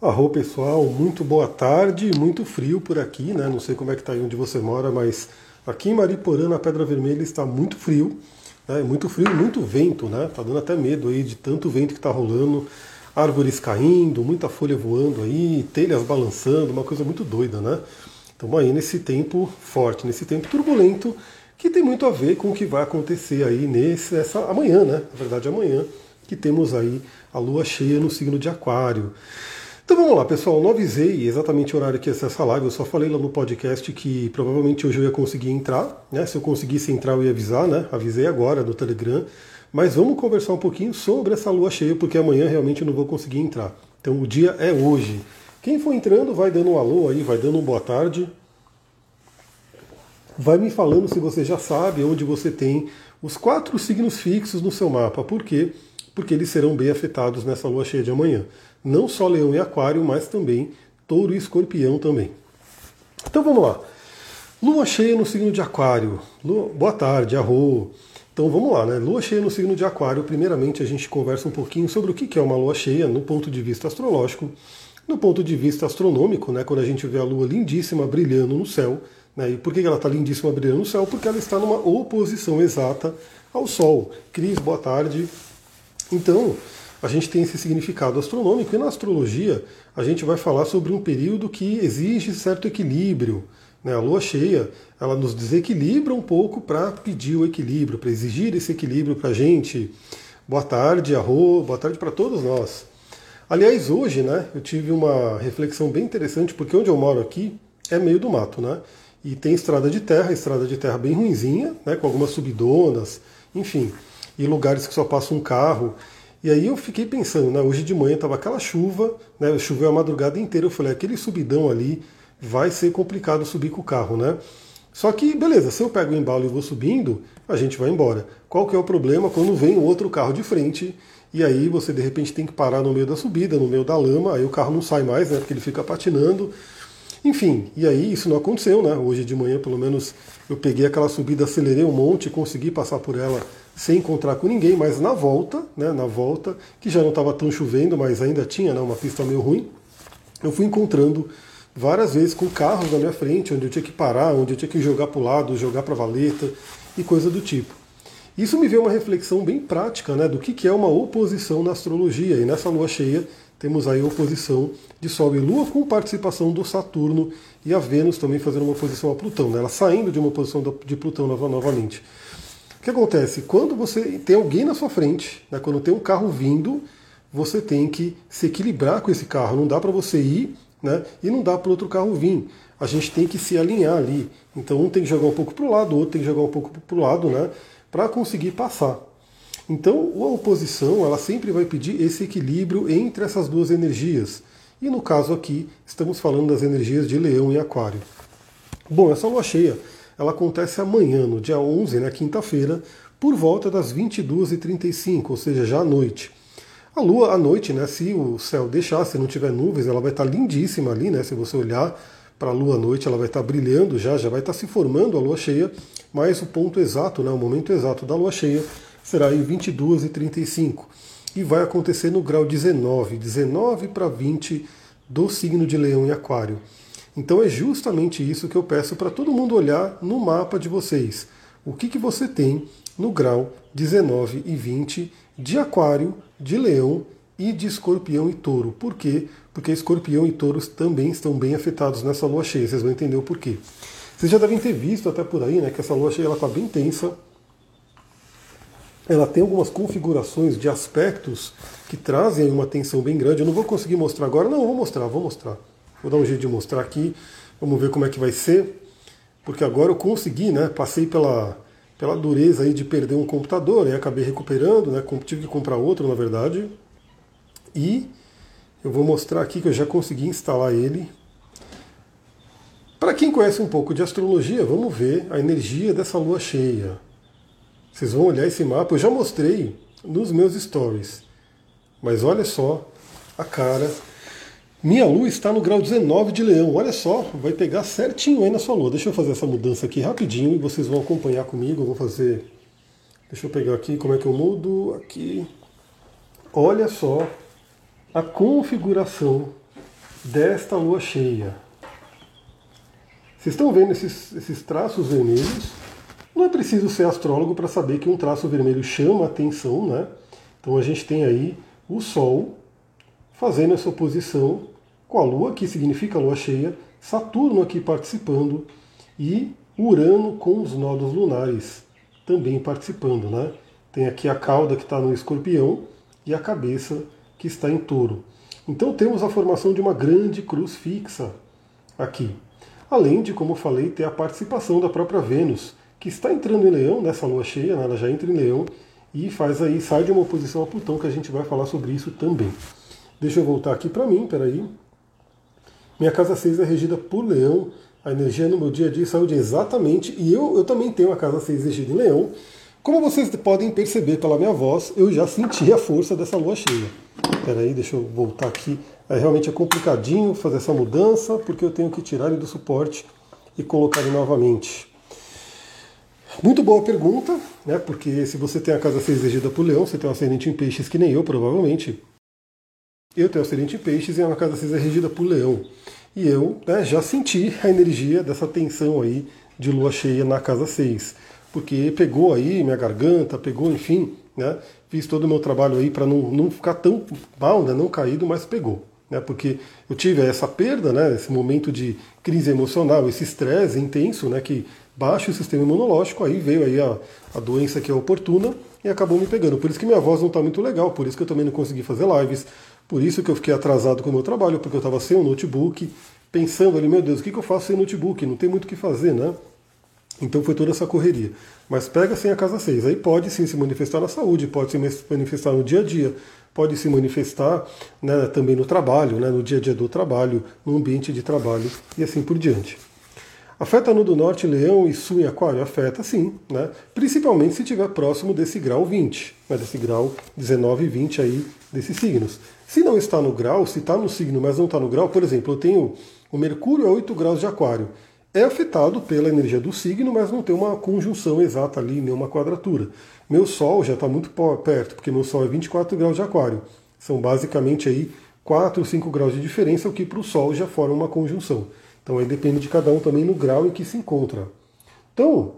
Arro pessoal, muito boa tarde, muito frio por aqui, né? Não sei como é que tá aí onde você mora, mas aqui em Mariporã, na Pedra Vermelha, está muito frio, né? Muito frio, muito vento, né? Tá dando até medo aí de tanto vento que tá rolando, árvores caindo, muita folha voando aí, telhas balançando, uma coisa muito doida, né? Estamos aí nesse tempo forte, nesse tempo turbulento, que tem muito a ver com o que vai acontecer aí nesse, essa, amanhã, né? Na verdade, amanhã, que temos aí a lua cheia no signo de Aquário. Então vamos lá, pessoal. Não avisei exatamente o horário que ia ser essa live, eu só falei lá no podcast que provavelmente hoje eu ia conseguir entrar. Né? Se eu conseguisse entrar, eu ia avisar, né? Avisei agora no Telegram. Mas vamos conversar um pouquinho sobre essa lua cheia, porque amanhã realmente eu não vou conseguir entrar. Então o dia é hoje. Quem for entrando, vai dando um alô aí, vai dando um boa tarde. Vai me falando se você já sabe onde você tem os quatro signos fixos no seu mapa. Por quê? Porque eles serão bem afetados nessa lua cheia de amanhã não só leão e aquário, mas também touro e escorpião também. Então vamos lá. Lua cheia no signo de aquário. Lua... Boa tarde, arro. Então vamos lá, né? Lua cheia no signo de aquário. Primeiramente a gente conversa um pouquinho sobre o que é uma lua cheia no ponto de vista astrológico. No ponto de vista astronômico, né, quando a gente vê a lua lindíssima brilhando no céu, né, e por que ela está lindíssima brilhando no céu? Porque ela está numa oposição exata ao Sol. Cris, boa tarde. Então, a gente tem esse significado astronômico, e na astrologia a gente vai falar sobre um período que exige certo equilíbrio. Né? A lua cheia ela nos desequilibra um pouco para pedir o equilíbrio, para exigir esse equilíbrio para a gente. Boa tarde, Arro, boa tarde para todos nós. Aliás, hoje né, eu tive uma reflexão bem interessante, porque onde eu moro aqui é meio do mato, né? E tem estrada de terra, estrada de terra bem ruinzinha, né, com algumas subidonas, enfim, e lugares que só passa um carro. E aí eu fiquei pensando, né, hoje de manhã estava aquela chuva, né, choveu a madrugada inteira, eu falei, aquele subidão ali vai ser complicado subir com o carro, né? Só que, beleza, se eu pego o embalo e vou subindo, a gente vai embora. Qual que é o problema quando vem outro carro de frente e aí você de repente tem que parar no meio da subida, no meio da lama, aí o carro não sai mais, né, porque ele fica patinando. Enfim, e aí isso não aconteceu, né? Hoje de manhã, pelo menos, eu peguei aquela subida, acelerei um monte, consegui passar por ela sem encontrar com ninguém, mas na volta, né, na volta, que já não estava tão chovendo, mas ainda tinha né, uma pista meio ruim, eu fui encontrando várias vezes com carros na minha frente, onde eu tinha que parar, onde eu tinha que jogar para o lado, jogar para a valeta e coisa do tipo. Isso me veio uma reflexão bem prática né, do que, que é uma oposição na astrologia. E nessa lua cheia temos aí a oposição de Sol e Lua com participação do Saturno e a Vênus também fazendo uma oposição a Plutão, né, ela saindo de uma posição de Plutão novamente. O que acontece? Quando você tem alguém na sua frente, né, quando tem um carro vindo, você tem que se equilibrar com esse carro. Não dá para você ir né, e não dá para outro carro vir. A gente tem que se alinhar ali. Então um tem que jogar um pouco para o lado, o outro tem que jogar um pouco para o lado, né, para conseguir passar. Então a oposição ela sempre vai pedir esse equilíbrio entre essas duas energias. E no caso aqui, estamos falando das energias de leão e aquário. Bom, essa lua cheia ela acontece amanhã, no dia 11, na quinta-feira, por volta das 22h35, ou seja, já à noite. A lua à noite, né, se o céu deixar, se não tiver nuvens, ela vai estar lindíssima ali, né? Se você olhar para a lua à noite, ela vai estar brilhando já, já vai estar se formando a lua cheia, mas o ponto exato, né, o momento exato da lua cheia será em 22h35 e vai acontecer no grau 19, 19 para 20 do signo de Leão e Aquário. Então é justamente isso que eu peço para todo mundo olhar no mapa de vocês. O que, que você tem no grau 19 e 20 de Aquário, de Leão e de Escorpião e Touro. Por quê? Porque Escorpião e Touros também estão bem afetados nessa lua cheia. Vocês vão entender o porquê. Vocês já devem ter visto até por aí, né, que essa lua cheia está bem tensa. Ela tem algumas configurações de aspectos que trazem uma tensão bem grande. Eu não vou conseguir mostrar agora, não, vou mostrar, vou mostrar. Vou dar um jeito de mostrar aqui. Vamos ver como é que vai ser. Porque agora eu consegui, né? Passei pela, pela dureza aí de perder um computador, e acabei recuperando, né? Tive que comprar outro, na verdade. E eu vou mostrar aqui que eu já consegui instalar ele. Para quem conhece um pouco de astrologia, vamos ver a energia dessa lua cheia. Vocês vão olhar esse mapa, eu já mostrei nos meus stories. Mas olha só a cara minha lua está no grau 19 de leão. Olha só, vai pegar certinho aí na sua lua. Deixa eu fazer essa mudança aqui rapidinho e vocês vão acompanhar comigo. Eu vou fazer. Deixa eu pegar aqui como é que eu mudo. Aqui. Olha só a configuração desta lua cheia. Vocês estão vendo esses, esses traços vermelhos? Não é preciso ser astrólogo para saber que um traço vermelho chama atenção, né? Então a gente tem aí o Sol fazendo essa oposição com a Lua, que significa Lua cheia, Saturno aqui participando e Urano com os nodos lunares também participando, né? Tem aqui a cauda que está no escorpião e a cabeça que está em touro. Então temos a formação de uma grande cruz fixa aqui. Além de, como falei, ter a participação da própria Vênus, que está entrando em Leão nessa lua cheia, né? ela já entra em Leão e faz aí, sai de uma oposição a Plutão, que a gente vai falar sobre isso também. Deixa eu voltar aqui para mim, peraí. Minha casa 6 é regida por Leão, a energia no meu dia a dia saúde exatamente, e eu, eu também tenho a casa 6 regida em Leão. Como vocês podem perceber pela minha voz, eu já senti a força dessa lua cheia. Peraí, deixa eu voltar aqui. É, realmente é complicadinho fazer essa mudança, porque eu tenho que tirar ele do suporte e colocar ele novamente. Muito boa pergunta, né? Porque se você tem a casa 6 regida por leão, você tem um ascendente em peixes que nem eu, provavelmente. Eu tenho ascendente em peixes e a casa 6 é regida por leão. E eu né, já senti a energia dessa tensão aí de lua cheia na casa 6. Porque pegou aí minha garganta, pegou, enfim, né? Fiz todo o meu trabalho aí para não, não ficar tão mal, né? Não caído, mas pegou. Né, porque eu tive essa perda, né, esse momento de crise emocional, esse estresse intenso, né, que baixa o sistema imunológico, aí veio aí a, a doença que é oportuna e acabou me pegando. Por isso que minha voz não está muito legal, por isso que eu também não consegui fazer lives, por isso que eu fiquei atrasado com o meu trabalho, porque eu estava sem o notebook, pensando ali, meu Deus, o que, que eu faço sem notebook? Não tem muito o que fazer, né? Então foi toda essa correria. Mas pega sem a casa 6. Aí pode sim se manifestar na saúde, pode se manifestar no dia a dia, pode se manifestar né, também no trabalho, né, no dia a dia do trabalho, no ambiente de trabalho e assim por diante. Afeta no do norte, leão e sul em aquário? Afeta sim, né? principalmente se estiver próximo desse grau 20, né? desse grau 19 e 20 aí desses signos. Se não está no grau, se está no signo, mas não está no grau, por exemplo, eu tenho o Mercúrio a 8 graus de aquário. É afetado pela energia do signo, mas não tem uma conjunção exata ali, nem uma quadratura. Meu Sol já está muito perto, porque meu Sol é 24 graus de aquário. São basicamente aí 4 ou 5 graus de diferença, o que para o Sol já forma uma conjunção. Então aí depende de cada um também no grau em que se encontra. Então,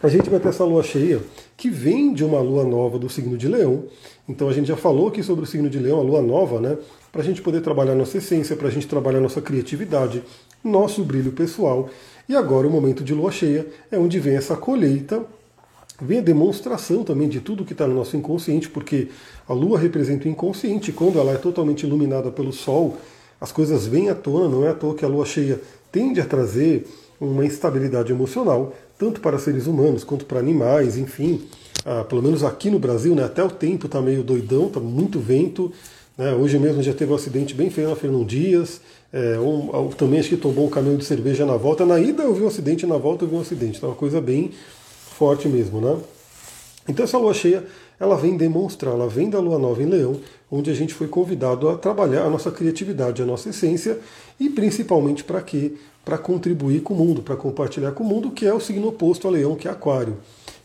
a gente vai ter essa lua cheia que vem de uma lua nova do signo de Leão. Então a gente já falou aqui sobre o signo de Leão, a lua nova, né? Para a gente poder trabalhar nossa essência, para a gente trabalhar nossa criatividade, nosso brilho pessoal. E agora o momento de lua cheia é onde vem essa colheita, vem a demonstração também de tudo que está no nosso inconsciente, porque a lua representa o inconsciente. Quando ela é totalmente iluminada pelo sol, as coisas vêm à tona, não é à toa que a lua cheia tende a trazer uma instabilidade emocional, tanto para seres humanos quanto para animais, enfim. Ah, pelo menos aqui no Brasil, né, até o tempo está meio doidão, está muito vento. Né, hoje mesmo já teve um acidente bem feio na Fernão Dias. É, um, também acho que tomou um caminhão de cerveja na volta. Na ida eu vi um acidente, na volta eu vi um acidente. Então, uma coisa bem forte mesmo, né? Então essa lua cheia, ela vem demonstrar, ela vem da lua nova em Leão, onde a gente foi convidado a trabalhar a nossa criatividade, a nossa essência e principalmente para quê? Para contribuir com o mundo, para compartilhar com o mundo, que é o signo oposto a Leão, que é Aquário.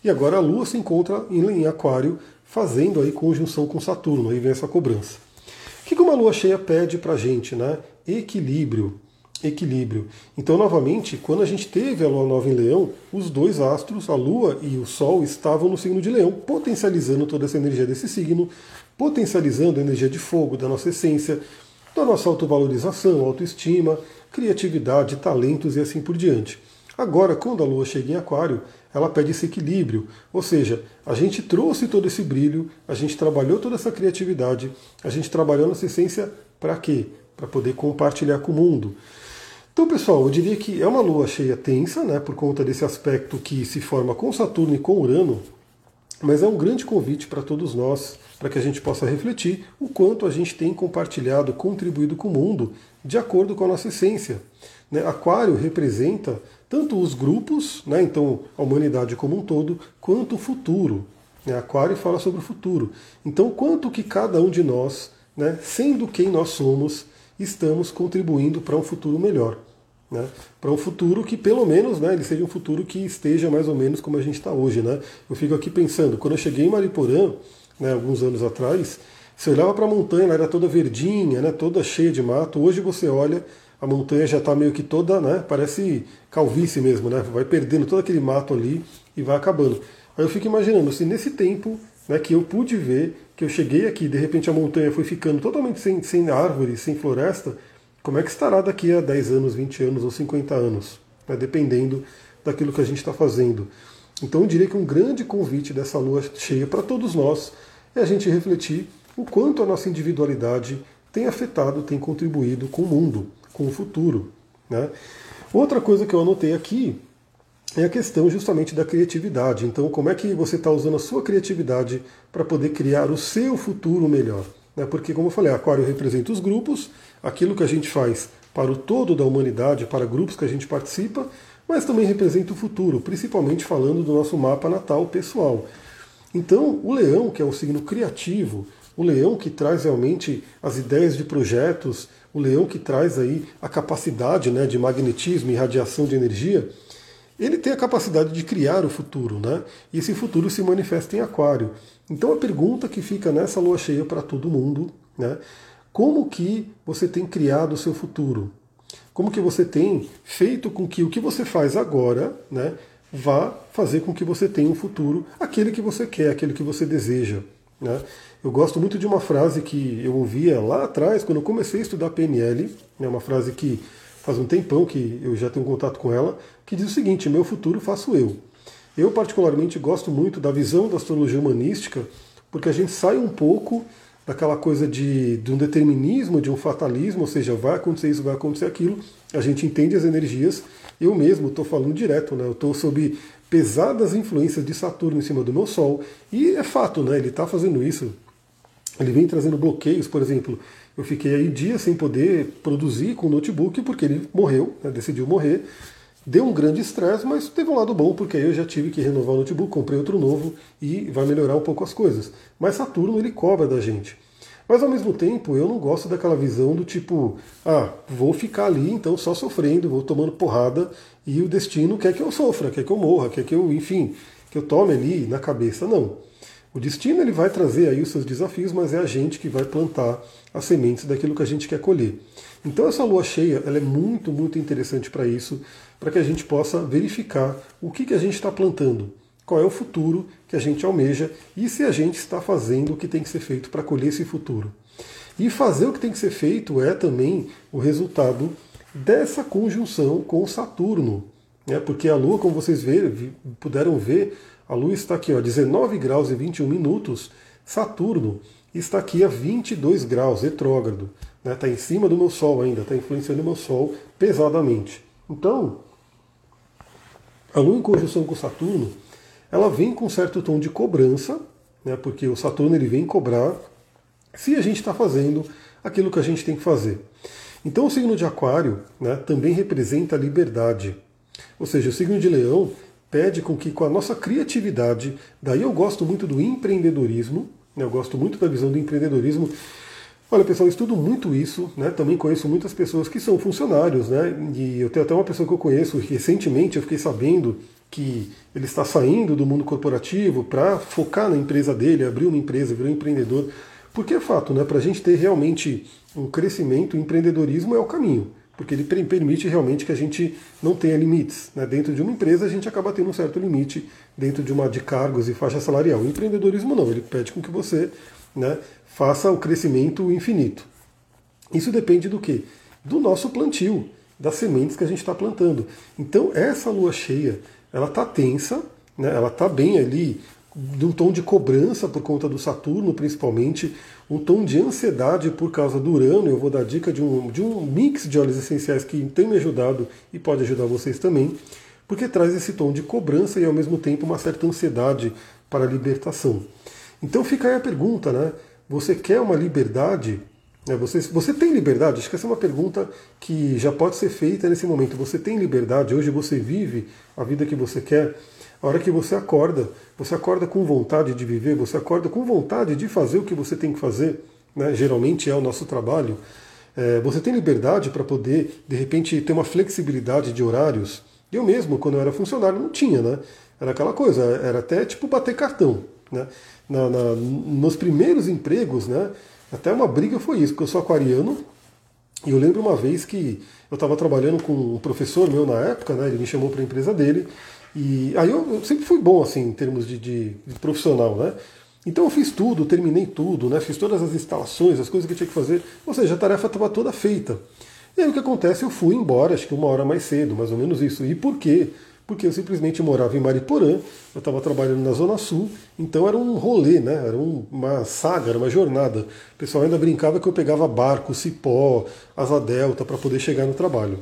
E agora a Lua se encontra em Aquário, fazendo aí conjunção com Saturno, aí vem essa cobrança. O que uma lua cheia pede para a gente? Né? Equilíbrio. Equilíbrio. Então, novamente, quando a gente teve a lua nova em Leão, os dois astros, a Lua e o Sol, estavam no signo de Leão, potencializando toda essa energia desse signo, potencializando a energia de fogo da nossa essência, da nossa autovalorização, autoestima, criatividade, talentos e assim por diante. Agora, quando a Lua chega em Aquário, ela pede esse equilíbrio, ou seja, a gente trouxe todo esse brilho, a gente trabalhou toda essa criatividade, a gente trabalhou nossa essência para quê? Para poder compartilhar com o mundo. Então, pessoal, eu diria que é uma lua cheia tensa, né, por conta desse aspecto que se forma com Saturno e com Urano, mas é um grande convite para todos nós, para que a gente possa refletir o quanto a gente tem compartilhado, contribuído com o mundo de acordo com a nossa essência. Né? Aquário representa tanto os grupos, né? então a humanidade como um todo, quanto o futuro. Né? Aquário fala sobre o futuro. Então, quanto que cada um de nós, né, sendo quem nós somos, estamos contribuindo para um futuro melhor. Né, para um futuro que pelo menos né, ele seja um futuro que esteja mais ou menos como a gente está hoje. Né? Eu fico aqui pensando, quando eu cheguei em Mariporã, né, alguns anos atrás, Você olhava para a montanha, ela era toda verdinha, né, toda cheia de mato. Hoje você olha, a montanha já está meio que toda, né, parece calvície mesmo, né, vai perdendo todo aquele mato ali e vai acabando. Aí eu fico imaginando, se nesse tempo né, que eu pude ver, que eu cheguei aqui, de repente a montanha foi ficando totalmente sem, sem árvore, sem floresta, como é que estará daqui a 10 anos, 20 anos ou 50 anos, né, dependendo daquilo que a gente está fazendo. Então eu diria que um grande convite dessa lua cheia para todos nós é a gente refletir o quanto a nossa individualidade tem afetado, tem contribuído com o mundo, com o futuro. Né? Outra coisa que eu anotei aqui é a questão justamente da criatividade. Então, como é que você está usando a sua criatividade para poder criar o seu futuro melhor? Né? Porque, como eu falei, Aquário representa os grupos, aquilo que a gente faz para o todo da humanidade, para grupos que a gente participa, mas também representa o futuro, principalmente falando do nosso mapa natal pessoal. Então, o leão, que é um signo criativo, o leão que traz realmente as ideias de projetos, o leão que traz aí a capacidade né, de magnetismo e radiação de energia, ele tem a capacidade de criar o futuro, né? E esse futuro se manifesta em aquário. Então a pergunta que fica nessa lua cheia para todo mundo, né? Como que você tem criado o seu futuro? Como que você tem feito com que o que você faz agora, né, vá fazer com que você tenha um futuro, aquele que você quer, aquele que você deseja. Né? Eu gosto muito de uma frase que eu ouvia lá atrás, quando eu comecei a estudar PNL, né, uma frase que faz um tempão que eu já tenho contato com ela, que diz o seguinte: meu futuro faço eu. Eu, particularmente, gosto muito da visão da astrologia humanística, porque a gente sai um pouco daquela coisa de, de um determinismo, de um fatalismo, ou seja, vai acontecer isso, vai acontecer aquilo. A gente entende as energias. Eu mesmo estou falando direto, né? Eu estou sob pesadas influências de Saturno em cima do meu Sol. E é fato, né? Ele está fazendo isso. Ele vem trazendo bloqueios, por exemplo. Eu fiquei aí dias sem poder produzir com o notebook porque ele morreu, né? decidiu morrer. Deu um grande estresse, mas teve um lado bom, porque aí eu já tive que renovar o notebook, comprei outro novo e vai melhorar um pouco as coisas. Mas Saturno ele cobra da gente. Mas ao mesmo tempo eu não gosto daquela visão do tipo, ah, vou ficar ali então só sofrendo, vou tomando porrada e o destino quer que eu sofra, quer que eu morra, quer que eu, enfim, que eu tome ali na cabeça. Não. O destino ele vai trazer aí os seus desafios, mas é a gente que vai plantar as sementes daquilo que a gente quer colher. Então essa lua cheia ela é muito, muito interessante para isso, para que a gente possa verificar o que, que a gente está plantando, qual é o futuro que a gente almeja e se a gente está fazendo o que tem que ser feito para colher esse futuro. E fazer o que tem que ser feito é também o resultado dessa conjunção com Saturno. Né? Porque a Lua, como vocês ver, puderam ver, a Lua está aqui, a 19 graus e 21 minutos. Saturno está aqui a 22 graus, retrógrado. Está né? Tá em cima do meu Sol ainda, está influenciando o meu Sol pesadamente. Então, a Lua em conjunção com Saturno, ela vem com um certo tom de cobrança, né? porque o Saturno ele vem cobrar se a gente está fazendo aquilo que a gente tem que fazer. Então o signo de Aquário né, também representa a liberdade. Ou seja, o signo de Leão pede com que com a nossa criatividade, daí eu gosto muito do empreendedorismo, né, eu gosto muito da visão do empreendedorismo. Olha, pessoal, eu estudo muito isso, né? Também conheço muitas pessoas que são funcionários, né? E eu tenho até uma pessoa que eu conheço recentemente, eu fiquei sabendo que ele está saindo do mundo corporativo para focar na empresa dele, abrir uma empresa, virar um empreendedor. Porque é fato, né? Para a gente ter realmente um crescimento, o empreendedorismo é o caminho porque ele permite realmente que a gente não tenha limites. Né? Dentro de uma empresa, a gente acaba tendo um certo limite dentro de uma de cargos e faixa salarial. O empreendedorismo não, ele pede com que você né, faça o crescimento infinito. Isso depende do quê? Do nosso plantio, das sementes que a gente está plantando. Então, essa lua cheia, ela está tensa, né, ela está bem ali de um tom de cobrança por conta do Saturno, principalmente, um tom de ansiedade por causa do Urano. Eu vou dar dica de um, de um mix de óleos essenciais que tem me ajudado e pode ajudar vocês também, porque traz esse tom de cobrança e ao mesmo tempo uma certa ansiedade para a libertação. Então fica aí a pergunta, né? Você quer uma liberdade? Né? Você, você tem liberdade? Acho que essa é uma pergunta que já pode ser feita nesse momento. Você tem liberdade? Hoje você vive a vida que você quer? A hora que você acorda, você acorda com vontade de viver, você acorda com vontade de fazer o que você tem que fazer, né? geralmente é o nosso trabalho. É, você tem liberdade para poder, de repente, ter uma flexibilidade de horários. Eu mesmo, quando eu era funcionário, não tinha, né? Era aquela coisa, era até tipo bater cartão. Né? Na, na, nos primeiros empregos, né, até uma briga foi isso, porque eu sou aquariano, e eu lembro uma vez que eu estava trabalhando com um professor meu na época, né, ele me chamou para a empresa dele, e aí eu, sempre fui bom assim em termos de, de, de, profissional, né? Então eu fiz tudo, terminei tudo, né? Fiz todas as instalações, as coisas que eu tinha que fazer, ou seja, a tarefa estava toda feita. E aí o que acontece? Eu fui embora, acho que uma hora mais cedo, mais ou menos isso. E por quê? Porque eu simplesmente morava em Mariporã, eu estava trabalhando na Zona Sul, então era um rolê, né? Era uma saga, era uma jornada. O pessoal ainda brincava que eu pegava barco, cipó, asa delta para poder chegar no trabalho.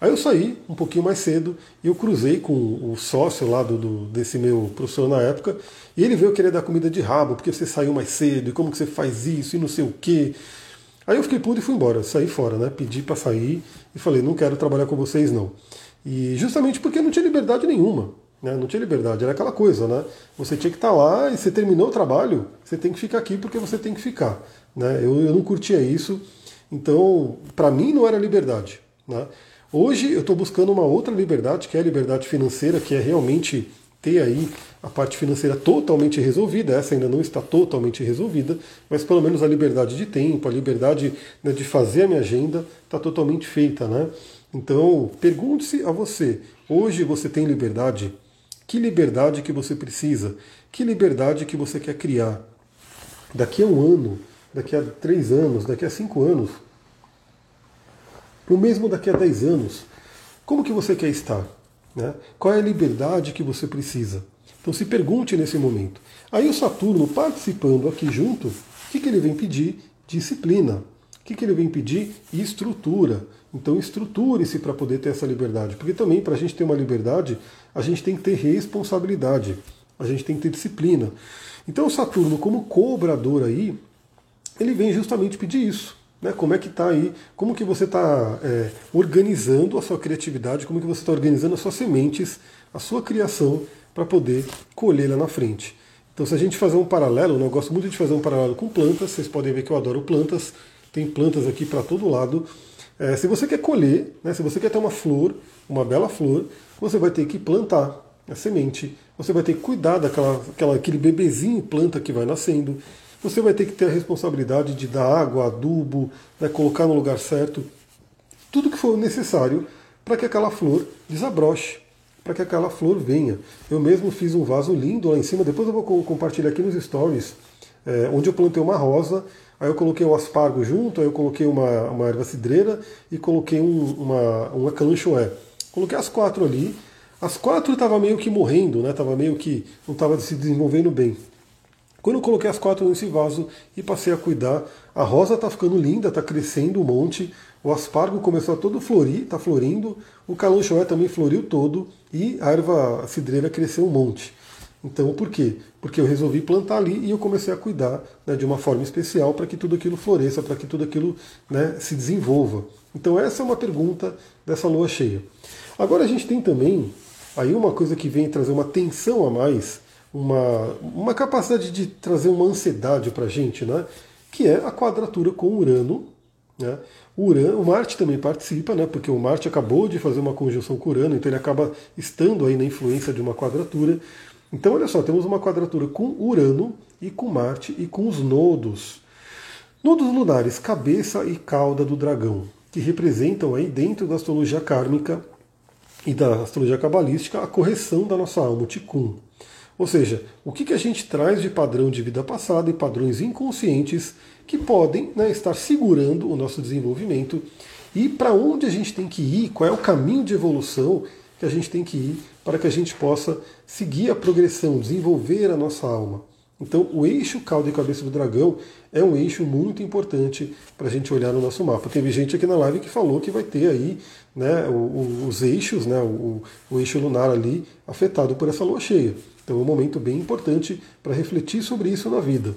Aí eu saí um pouquinho mais cedo e eu cruzei com o sócio lá do, do, desse meu professor na época, e ele veio querer dar comida de rabo, porque você saiu mais cedo, e como que você faz isso, e não sei o quê. Aí eu fiquei puto e fui embora, saí fora, né? Pedi para sair e falei, não quero trabalhar com vocês não. E justamente porque não tinha liberdade nenhuma. Né? Não tinha liberdade, era aquela coisa, né? Você tinha que estar tá lá e você terminou o trabalho, você tem que ficar aqui porque você tem que ficar. Né? Eu, eu não curtia isso, então para mim não era liberdade. Né? Hoje eu estou buscando uma outra liberdade, que é a liberdade financeira, que é realmente ter aí a parte financeira totalmente resolvida. Essa ainda não está totalmente resolvida, mas pelo menos a liberdade de tempo, a liberdade né, de fazer a minha agenda está totalmente feita, né? Então pergunte-se a você: hoje você tem liberdade? Que liberdade que você precisa? Que liberdade que você quer criar? Daqui a um ano, daqui a três anos, daqui a cinco anos, ou mesmo daqui a 10 anos, como que você quer estar? Né? Qual é a liberdade que você precisa? Então se pergunte nesse momento. Aí o Saturno participando aqui junto, o que, que ele vem pedir? Disciplina. O que, que ele vem pedir? Estrutura. Então estruture-se para poder ter essa liberdade. Porque também, para a gente ter uma liberdade, a gente tem que ter responsabilidade. A gente tem que ter disciplina. Então o Saturno, como cobrador aí, ele vem justamente pedir isso. Né? Como é que está aí? Como que você está é, organizando a sua criatividade? Como que você está organizando as suas sementes, a sua criação para poder colher lá na frente? Então, se a gente fazer um paralelo, né, eu gosto muito de fazer um paralelo com plantas. Vocês podem ver que eu adoro plantas. Tem plantas aqui para todo lado. É, se você quer colher, né, se você quer ter uma flor, uma bela flor, você vai ter que plantar a semente. Você vai ter que cuidar daquela, aquela, aquele bebezinho planta que vai nascendo você vai ter que ter a responsabilidade de dar água, adubo, né, colocar no lugar certo, tudo que for necessário para que aquela flor desabroche, para que aquela flor venha. Eu mesmo fiz um vaso lindo lá em cima, depois eu vou compartilhar aqui nos stories, é, onde eu plantei uma rosa, aí eu coloquei o aspargo junto, aí eu coloquei uma, uma erva cidreira e coloquei um, uma, uma calanchoé. Coloquei as quatro ali, as quatro estavam meio que morrendo, né? Tava meio que não estava se desenvolvendo bem. Quando eu coloquei as quatro nesse vaso e passei a cuidar, a rosa está ficando linda, está crescendo um monte, o aspargo começou a todo florir, está florindo, o calanchoé também floriu todo e a erva cidreira cresceu um monte. Então, por quê? Porque eu resolvi plantar ali e eu comecei a cuidar né, de uma forma especial para que tudo aquilo floresça, para que tudo aquilo né, se desenvolva. Então, essa é uma pergunta dessa lua cheia. Agora, a gente tem também aí uma coisa que vem trazer uma tensão a mais, uma, uma capacidade de trazer uma ansiedade para a gente, né? que é a quadratura com Urano. Né? Urano, o Marte também participa, né? porque o Marte acabou de fazer uma conjunção com Urano, então ele acaba estando aí na influência de uma quadratura. Então, olha só, temos uma quadratura com Urano e com Marte e com os nodos. Nodos lunares, cabeça e cauda do dragão, que representam aí dentro da astrologia kármica e da astrologia cabalística a correção da nossa alma, o Tikkun. Ou seja, o que, que a gente traz de padrão de vida passada e padrões inconscientes que podem né, estar segurando o nosso desenvolvimento e para onde a gente tem que ir, qual é o caminho de evolução que a gente tem que ir para que a gente possa seguir a progressão, desenvolver a nossa alma. Então, o eixo cauda e cabeça do dragão é um eixo muito importante para a gente olhar no nosso mapa. Teve gente aqui na live que falou que vai ter aí né, os eixos, né, o, o eixo lunar ali afetado por essa lua cheia. Então é um momento bem importante para refletir sobre isso na vida.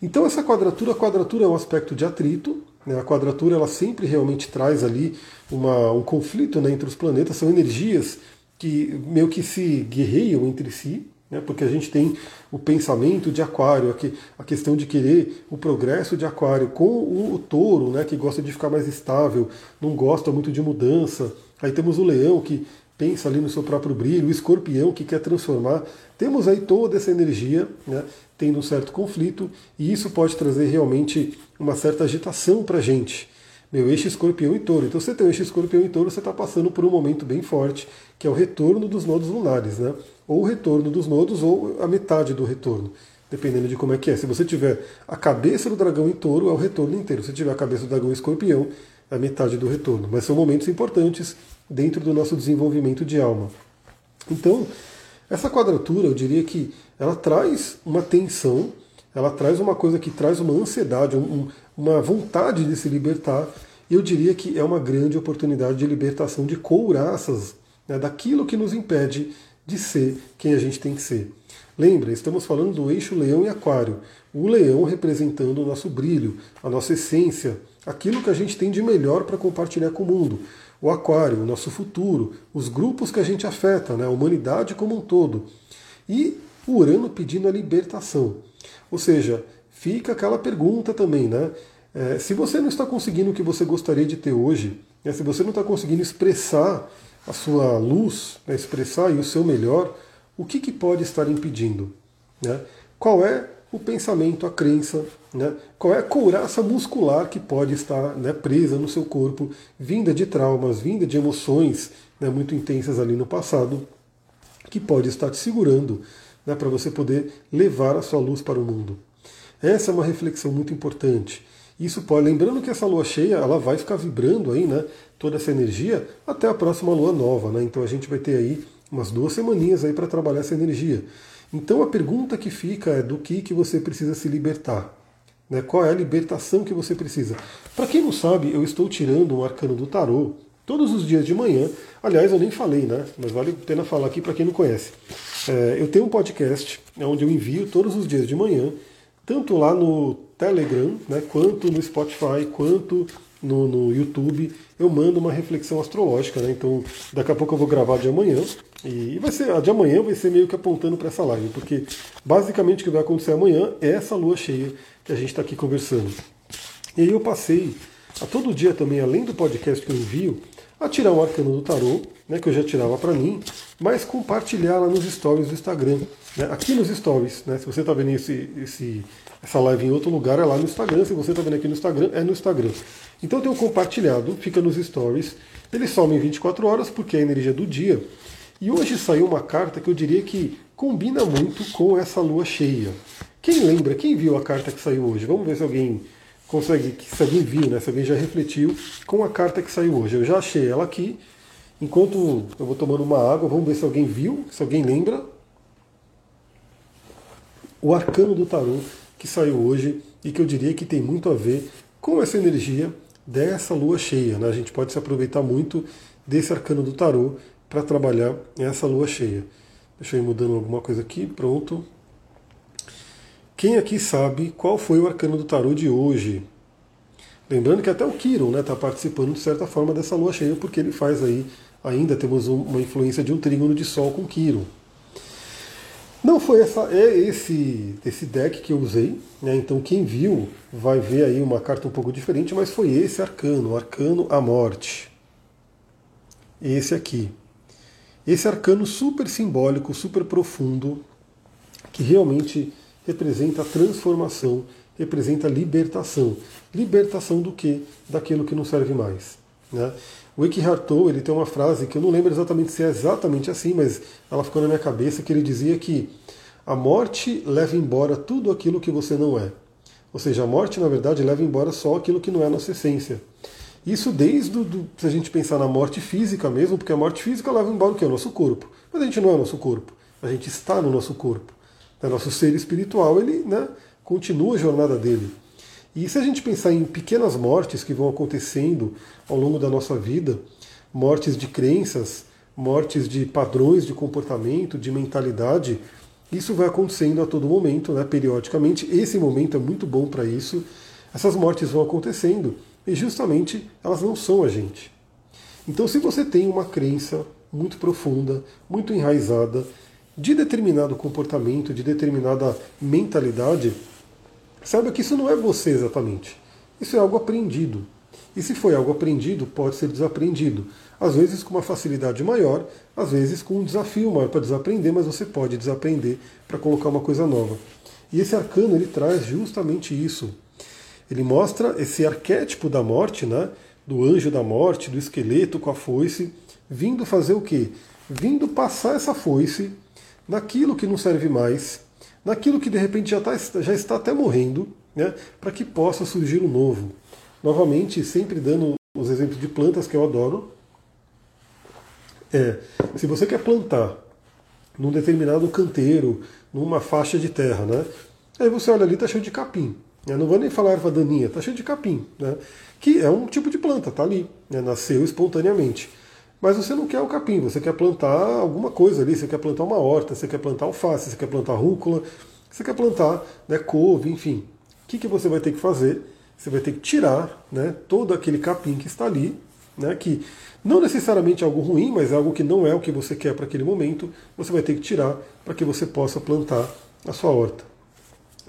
Então essa quadratura, a quadratura é um aspecto de atrito, né? a quadratura ela sempre realmente traz ali uma, um conflito né, entre os planetas, são energias que meio que se guerreiam entre si, né? porque a gente tem o pensamento de aquário, a questão de querer o progresso de aquário com o, o touro, né, que gosta de ficar mais estável, não gosta muito de mudança. Aí temos o leão que pensa ali no seu próprio brilho, o escorpião que quer transformar. Temos aí toda essa energia né, tendo um certo conflito, e isso pode trazer realmente uma certa agitação para a gente. Meu eixo escorpião e touro. Então, você tem o eixo escorpião e touro, você está passando por um momento bem forte, que é o retorno dos nodos lunares, né? Ou o retorno dos nodos, ou a metade do retorno, dependendo de como é que é. Se você tiver a cabeça do dragão em touro, é o retorno inteiro. Se tiver a cabeça do dragão em escorpião, é a metade do retorno. Mas são momentos importantes dentro do nosso desenvolvimento de alma. Então, essa quadratura, eu diria que ela traz uma tensão, ela traz uma coisa que traz uma ansiedade, um, uma vontade de se libertar. Eu diria que é uma grande oportunidade de libertação de couraças, né, daquilo que nos impede de ser quem a gente tem que ser. Lembra, estamos falando do eixo leão e aquário. O leão representando o nosso brilho, a nossa essência, aquilo que a gente tem de melhor para compartilhar com o mundo. O aquário, o nosso futuro, os grupos que a gente afeta, né, a humanidade como um todo. E o Urano pedindo a libertação. Ou seja, fica aquela pergunta também, né? É, se você não está conseguindo o que você gostaria de ter hoje, né, se você não está conseguindo expressar a sua luz, né, expressar o seu melhor, o que, que pode estar impedindo? Né? Qual é o pensamento, a crença, né? qual é a couraça muscular que pode estar né, presa no seu corpo, vinda de traumas, vinda de emoções né, muito intensas ali no passado, que pode estar te segurando né, para você poder levar a sua luz para o mundo. Essa é uma reflexão muito importante. Isso pode, lembrando que essa lua cheia, ela vai ficar vibrando aí, né, toda essa energia até a próxima lua nova, né? Então a gente vai ter aí umas duas semaninhas aí para trabalhar essa energia. Então a pergunta que fica é do que que você precisa se libertar, né? Qual é a libertação que você precisa? Para quem não sabe, eu estou tirando um arcano do tarô todos os dias de manhã. Aliás, eu nem falei, né? Mas vale a pena falar aqui para quem não conhece. É, eu tenho um podcast onde eu envio todos os dias de manhã tanto lá no Telegram, né, quanto no Spotify, quanto no, no, YouTube, eu mando uma reflexão astrológica. Né? Então, daqui a pouco eu vou gravar de amanhã. E vai ser, a de amanhã vai ser meio que apontando para essa live, porque basicamente o que vai acontecer amanhã é essa lua cheia que a gente está aqui conversando. E aí eu passei a todo dia também, além do podcast que eu envio, a tirar um arcano do tarô, né, que eu já tirava para mim, mas compartilhar lá nos stories do Instagram. Né, aqui nos stories, né, se você está vendo esse, esse, essa live em outro lugar, é lá no Instagram. Se você está vendo aqui no Instagram, é no Instagram. Então eu tenho compartilhado, fica nos stories. Eles somem 24 horas porque é a energia do dia. E hoje saiu uma carta que eu diria que combina muito com essa lua cheia. Quem lembra? Quem viu a carta que saiu hoje? Vamos ver se alguém consegue, se alguém viu, né? se alguém já refletiu com a carta que saiu hoje. Eu já achei ela aqui. Enquanto eu vou tomando uma água, vamos ver se alguém viu, se alguém lembra. O arcano do tarô que saiu hoje e que eu diria que tem muito a ver com essa energia dessa lua cheia. Né? A gente pode se aproveitar muito desse arcano do tarô para trabalhar essa lua cheia. Deixa eu ir mudando alguma coisa aqui, pronto. Quem aqui sabe qual foi o arcano do tarô de hoje? Lembrando que até o Kiron está né, tá participando de certa forma dessa lua cheia, porque ele faz aí, ainda temos uma influência de um trígono de Sol com Kiron. Não foi essa, é esse, esse deck que eu usei, né? então quem viu vai ver aí uma carta um pouco diferente, mas foi esse arcano, arcano a morte. Esse aqui. Esse arcano super simbólico, super profundo, que realmente representa a transformação, representa a libertação. Libertação do que? Daquilo que não serve mais. Né? O Eckhart ele tem uma frase que eu não lembro exatamente se é exatamente assim, mas ela ficou na minha cabeça, que ele dizia que a morte leva embora tudo aquilo que você não é. Ou seja, a morte, na verdade, leva embora só aquilo que não é a nossa essência. Isso desde, do, se a gente pensar na morte física mesmo, porque a morte física leva embora o que? O nosso corpo. Mas a gente não é o nosso corpo. A gente está no nosso corpo. O nosso ser espiritual, ele né, continua a jornada dele. E se a gente pensar em pequenas mortes que vão acontecendo ao longo da nossa vida, mortes de crenças, mortes de padrões de comportamento, de mentalidade, isso vai acontecendo a todo momento, né, periodicamente. Esse momento é muito bom para isso. Essas mortes vão acontecendo e justamente elas não são a gente. Então, se você tem uma crença muito profunda, muito enraizada, de determinado comportamento, de determinada mentalidade, saiba que isso não é você exatamente. Isso é algo aprendido. E se foi algo aprendido, pode ser desaprendido. Às vezes com uma facilidade maior, às vezes com um desafio maior para desaprender, mas você pode desaprender para colocar uma coisa nova. E esse arcano ele traz justamente isso. Ele mostra esse arquétipo da morte, né? do anjo da morte, do esqueleto com a foice, vindo fazer o quê? Vindo passar essa foice naquilo que não serve mais, naquilo que de repente já, tá, já está até morrendo, né? para que possa surgir o um novo. Novamente, sempre dando os exemplos de plantas que eu adoro. É, se você quer plantar num determinado canteiro, numa faixa de terra, né? Aí você olha ali, está cheio de capim. Eu não vou nem falar erva daninha, está cheio de capim, né? que é um tipo de planta, está ali, né? nasceu espontaneamente. Mas você não quer o capim, você quer plantar alguma coisa ali, você quer plantar uma horta, você quer plantar alface, você quer plantar rúcula, você quer plantar né, couve, enfim. O que, que você vai ter que fazer? Você vai ter que tirar né, todo aquele capim que está ali, né, que não necessariamente é algo ruim, mas é algo que não é o que você quer para aquele momento, você vai ter que tirar para que você possa plantar a sua horta.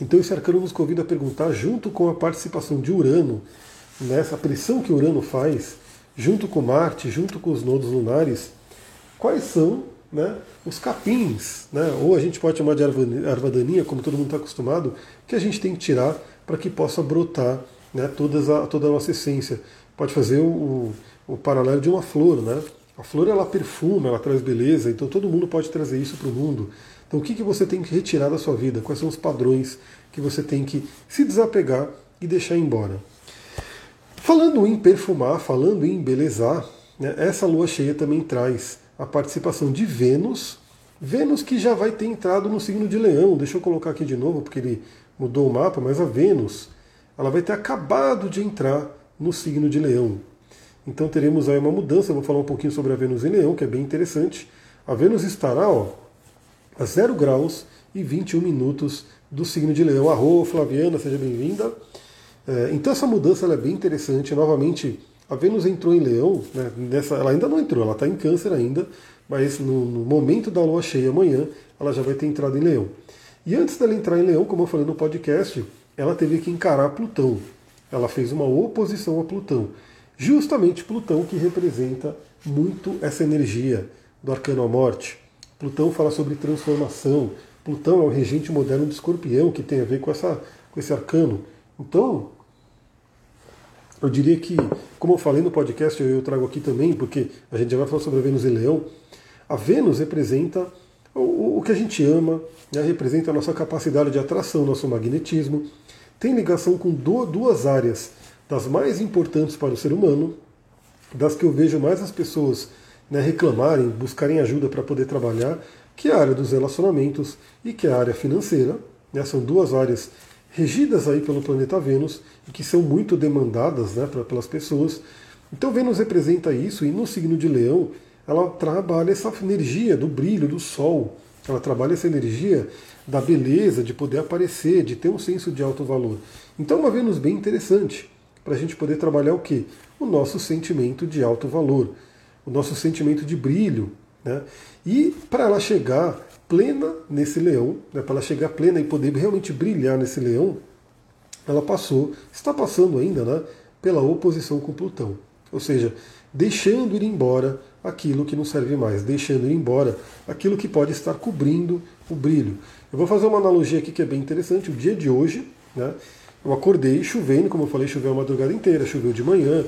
Então esse arcano nos convida a perguntar, junto com a participação de Urano, nessa pressão que Urano faz, junto com Marte, junto com os nodos lunares, quais são né, os capins, né, ou a gente pode chamar de arvadaninha, como todo mundo está acostumado, que a gente tem que tirar para que possa brotar né, todas a, toda a nossa essência. Pode fazer o, o, paralelo de uma flor, né? A flor ela perfuma, ela traz beleza, então todo mundo pode trazer isso para o mundo. Então, o que, que você tem que retirar da sua vida? Quais são os padrões que você tem que se desapegar e deixar embora? Falando em perfumar, falando em embelezar, né, essa lua cheia também traz a participação de Vênus. Vênus que já vai ter entrado no signo de Leão. Deixa eu colocar aqui de novo, porque ele mudou o mapa, mas a Vênus ela vai ter acabado de entrar no signo de Leão. Então teremos aí uma mudança. Eu vou falar um pouquinho sobre a Vênus em Leão, que é bem interessante. A Vênus estará ó, a 0 graus e 21 minutos do signo de Leão. Arro, Flaviana, seja bem-vinda. É, então essa mudança é bem interessante. Novamente, a Vênus entrou em Leão, né, nessa, ela ainda não entrou, ela está em Câncer ainda, mas no, no, momento da lua cheia amanhã, ela já vai ter entrado em Leão. E antes dela entrar em Leão, como eu falei no podcast, ela teve que encarar Plutão. Ela fez uma oposição a Plutão. Justamente Plutão que representa muito essa energia do arcano à morte. Plutão fala sobre transformação. Plutão é o regente moderno do escorpião, que tem a ver com, essa, com esse arcano. Então, eu diria que, como eu falei no podcast, eu trago aqui também, porque a gente já vai falar sobre a Vênus e Leão. A Vênus representa o, o que a gente ama, né? representa a nossa capacidade de atração, nosso magnetismo. Tem ligação com duas áreas das mais importantes para o ser humano, das que eu vejo mais as pessoas né, reclamarem, buscarem ajuda para poder trabalhar, que é a área dos relacionamentos e que é a área financeira. Né, são duas áreas regidas aí pelo planeta Vênus e que são muito demandadas né, pelas pessoas. Então Vênus representa isso e no signo de Leão ela trabalha essa energia do brilho do sol, ela trabalha essa energia da beleza, de poder aparecer, de ter um senso de alto valor. Então uma Vênus bem interessante para a gente poder trabalhar o que? O nosso sentimento de alto valor o nosso sentimento de brilho. Né? E para ela chegar plena nesse leão, né, para ela chegar plena e poder realmente brilhar nesse leão, ela passou, está passando ainda, né, pela oposição com Plutão. Ou seja, deixando ir embora aquilo que não serve mais, deixando ir embora aquilo que pode estar cobrindo o brilho. Eu vou fazer uma analogia aqui que é bem interessante. O dia de hoje, né, eu acordei chovendo, como eu falei, choveu a madrugada inteira, choveu de manhã,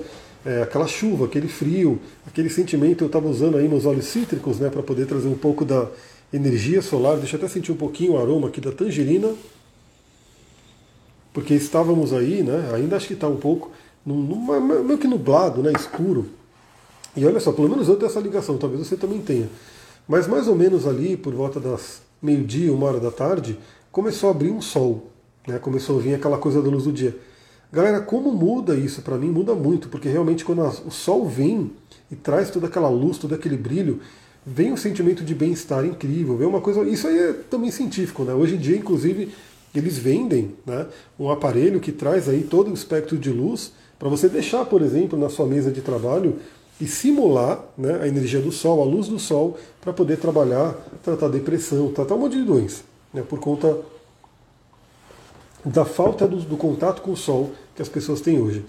é, aquela chuva, aquele frio, aquele sentimento eu estava usando aí nos óleos cítricos, né, para poder trazer um pouco da energia solar. Deixa eu até sentir um pouquinho o aroma aqui da tangerina, porque estávamos aí, né, ainda acho que está um pouco, meio que nublado, né, escuro. E olha só, pelo menos eu tenho essa ligação, talvez você também tenha. Mas mais ou menos ali, por volta das meio-dia, uma hora da tarde, começou a abrir um sol. Né, começou a vir aquela coisa da luz do dia. Galera, como muda isso para mim? Muda muito, porque realmente quando o sol vem e traz toda aquela luz, todo aquele brilho, vem um sentimento de bem-estar incrível, vem uma coisa. Isso aí é também científico, né? Hoje em dia, inclusive, eles vendem né, um aparelho que traz aí todo o espectro de luz para você deixar, por exemplo, na sua mesa de trabalho e simular né, a energia do sol, a luz do sol, para poder trabalhar, tratar depressão, tratar um monte de doença, né, por conta da falta do, do, contato com o sol que as pessoas têm hoje.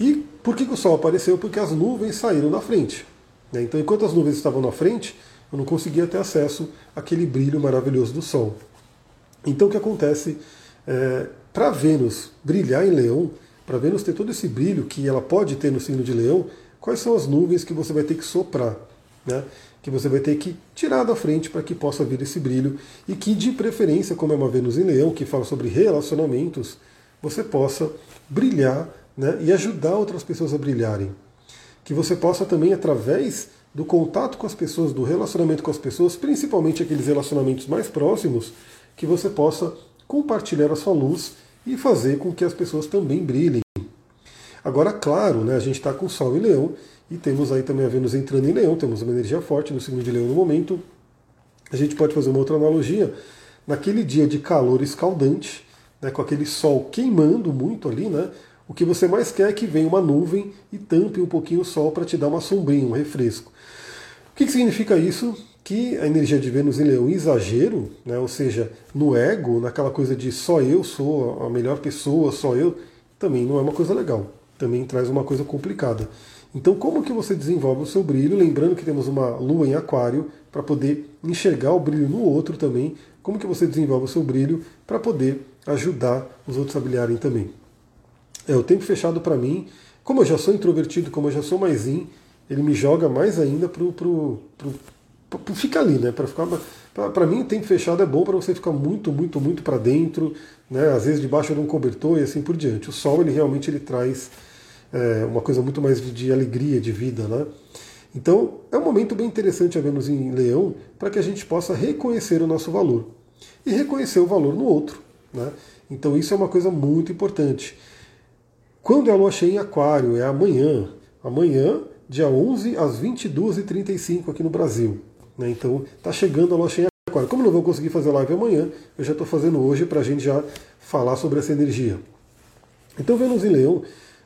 E Por que, que o Sol apareceu? Porque as nuvens saíram da frente. Né? Então, enquanto as nuvens estavam na frente, eu não conseguia ter acesso àquele brilho maravilhoso do Sol. Então, o que acontece? É, para Vênus brilhar em Leão, para Vênus ter todo esse brilho que ela pode ter no signo de Leão, quais são as nuvens que você vai ter que soprar? Né? que você vai ter que tirar da frente para que possa vir esse brilho e que, de preferência, como é uma Vênus em Leão, que fala sobre relacionamentos, você possa brilhar né, e ajudar outras pessoas a brilharem. Que você possa também, através do contato com as pessoas, do relacionamento com as pessoas, principalmente aqueles relacionamentos mais próximos, que você possa compartilhar a sua luz e fazer com que as pessoas também brilhem. Agora, claro, né, a gente está com Sol em Leão e temos aí também a Vênus entrando em Leão, temos uma energia forte no signo de Leão no momento. A gente pode fazer uma outra analogia. Naquele dia de calor escaldante, né, com aquele sol queimando muito ali, né, o que você mais quer é que venha uma nuvem e tampe um pouquinho o sol para te dar uma sombrinha, um refresco. O que, que significa isso? Que a energia de Vênus em Leão, exagero, né, ou seja, no ego, naquela coisa de só eu sou a melhor pessoa, só eu, também não é uma coisa legal. Também traz uma coisa complicada. Então, como que você desenvolve o seu brilho? Lembrando que temos uma lua em aquário para poder enxergar o brilho no outro também. Como que você desenvolve o seu brilho para poder ajudar os outros a brilharem também? É, o tempo fechado para mim, como eu já sou introvertido, como eu já sou mais in, ele me joga mais ainda pro, pro, pro, pro ficar ali, né? Para ficar para mim, o tempo fechado é bom para você ficar muito, muito, muito para dentro, né? Às vezes debaixo de um cobertor e assim por diante. O sol, ele realmente ele traz é, uma coisa muito mais de, de, alegria, de vida. Né? Então é um momento bem interessante a Vênus em Leão para que a gente possa reconhecer o nosso valor e reconhecer o valor no outro. Né? Então isso é uma coisa muito importante. Quando é a lua cheia em Aquário? É amanhã. Amanhã, dia 11 às 22h35 aqui no Brasil. Né? Então está chegando a lua cheia em Aquário. Como não vou conseguir fazer live amanhã, eu já estou fazendo hoje para a gente já falar sobre essa energia. Então Vênus em Leão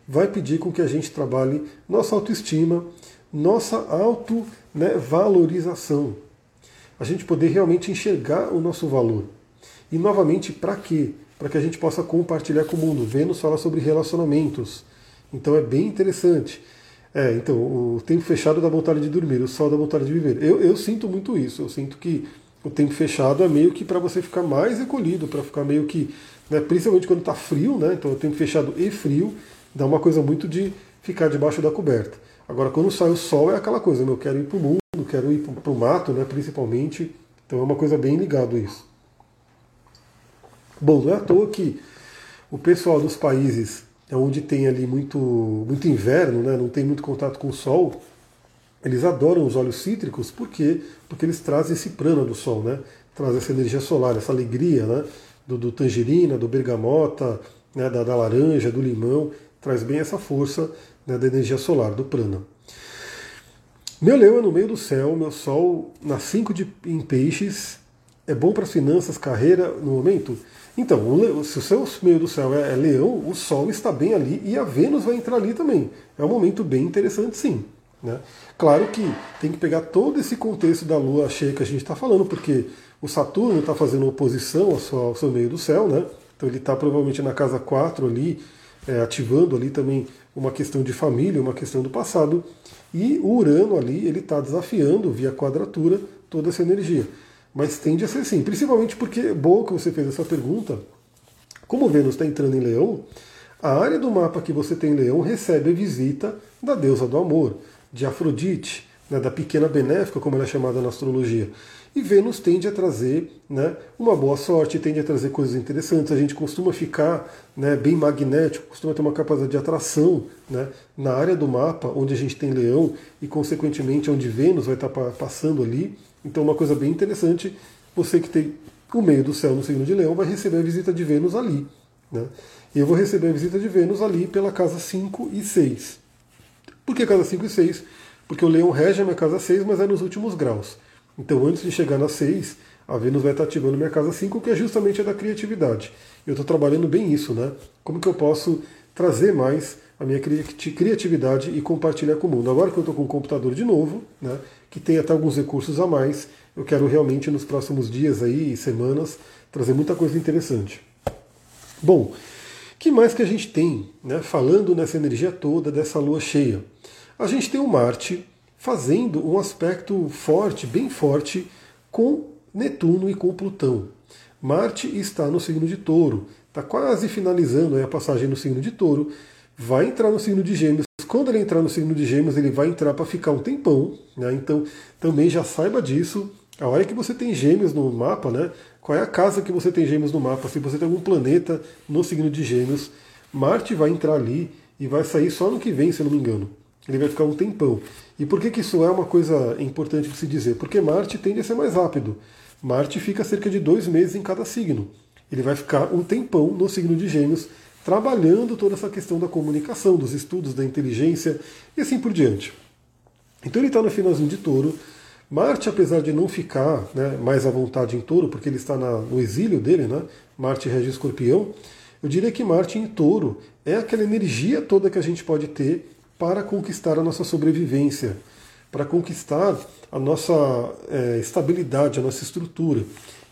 vai pedir com que a gente trabalhe nossa autoestima, nossa autovalorização. Né, a gente poder realmente enxergar o nosso valor. E novamente, para quê? Para que a gente possa compartilhar com o mundo. Vênus fala sobre relacionamentos. Então é bem interessante. É, então, o tempo fechado dá vontade de dormir, o sol dá vontade de viver. Eu, eu sinto muito isso. Eu sinto que o tempo fechado é meio que para você ficar mais recolhido, para ficar meio que. Né, principalmente quando está frio, né? Então, o tempo fechado e frio dá uma coisa muito de ficar debaixo da coberta. Agora, quando sai o sol, é aquela coisa, eu quero ir para o mundo, quero ir para o mato, né, principalmente. Então é uma coisa bem ligado isso. Bom, não é à toa que o pessoal dos países onde tem ali muito, muito inverno, né, não tem muito contato com o sol, eles adoram os óleos cítricos, por quê? Porque eles trazem esse prana do sol, né? Traz essa energia solar, essa alegria, né? Do, do tangerina, do bergamota, né? da, da laranja, do limão traz bem essa força né, da energia solar, do prana. Meu leão é no meio do céu, meu sol na 5 em peixes, é bom para as finanças, carreira no momento? Então, se o seu meio do céu é, é leão, o sol está bem ali e a Vênus vai entrar ali também. É um momento bem interessante, sim. Né? Claro que tem que pegar todo esse contexto da lua cheia que a gente está falando, porque o Saturno está fazendo oposição ao seu, ao seu meio do céu, né? então ele está provavelmente na casa 4 ali, é, ativando ali também uma questão de família, uma questão do passado. E o Urano ali, ele está desafiando via quadratura toda essa energia. Mas tende a ser assim, principalmente porque, é boa que você fez essa pergunta, como Vênus está entrando em Leão, a área do mapa que você tem em Leão recebe a visita da deusa do amor, de Afrodite, né, da pequena benéfica, como ela é chamada na astrologia. E Vênus tende a trazer né, uma boa sorte, tende a trazer coisas interessantes. A gente costuma ficar né, bem magnético, costuma ter uma capacidade de atração né, na área do mapa onde a gente tem leão e, consequentemente, onde Vênus vai estar passando ali. Então, uma coisa bem interessante, você que tem o meio do céu no signo de leão vai receber a visita de Vênus ali. Né? E eu vou receber a visita de Vênus ali pela casa 5 e 6. Por que casa 5 e 6? Porque o leão rege a minha casa 6, mas é nos últimos graus. Então, antes de chegar na 6, a Vênus vai estar ativando minha casa 5, que é justamente a da criatividade. Eu estou trabalhando bem isso, né? Como que eu posso trazer mais a minha criatividade e compartilhar com o mundo. Agora que eu estou com o computador de novo, né, que tem até alguns recursos a mais, eu quero realmente nos próximos dias aí, semanas, trazer muita coisa interessante. Bom, que mais que a gente tem, né, falando nessa energia toda dessa lua cheia? A gente tem o Marte fazendo um aspecto forte, bem forte, com Netuno e com Plutão. Marte está no signo de Touro, está quase finalizando a passagem no signo de Touro, vai entrar no signo de Gêmeos. Quando ele entrar no signo de Gêmeos, ele vai entrar para ficar um tempão, né? então também já saiba disso. A hora que você tem Gêmeos no mapa, né? Qual é a casa que você tem Gêmeos no mapa? Se você tem algum planeta no signo de Gêmeos, Marte vai entrar ali e vai sair só no que vem, se eu não me engano. Ele vai ficar um tempão. E por que, que isso é uma coisa importante de se dizer? Porque Marte tende a ser mais rápido. Marte fica cerca de dois meses em cada signo. Ele vai ficar um tempão no signo de Gêmeos, trabalhando toda essa questão da comunicação, dos estudos, da inteligência e assim por diante. Então ele está no finalzinho de touro. Marte, apesar de não ficar né, mais à vontade em touro, porque ele está na, no exílio dele, né? Marte rege escorpião, eu diria que Marte em touro é aquela energia toda que a gente pode ter para conquistar a nossa sobrevivência, para conquistar a nossa é, estabilidade, a nossa estrutura.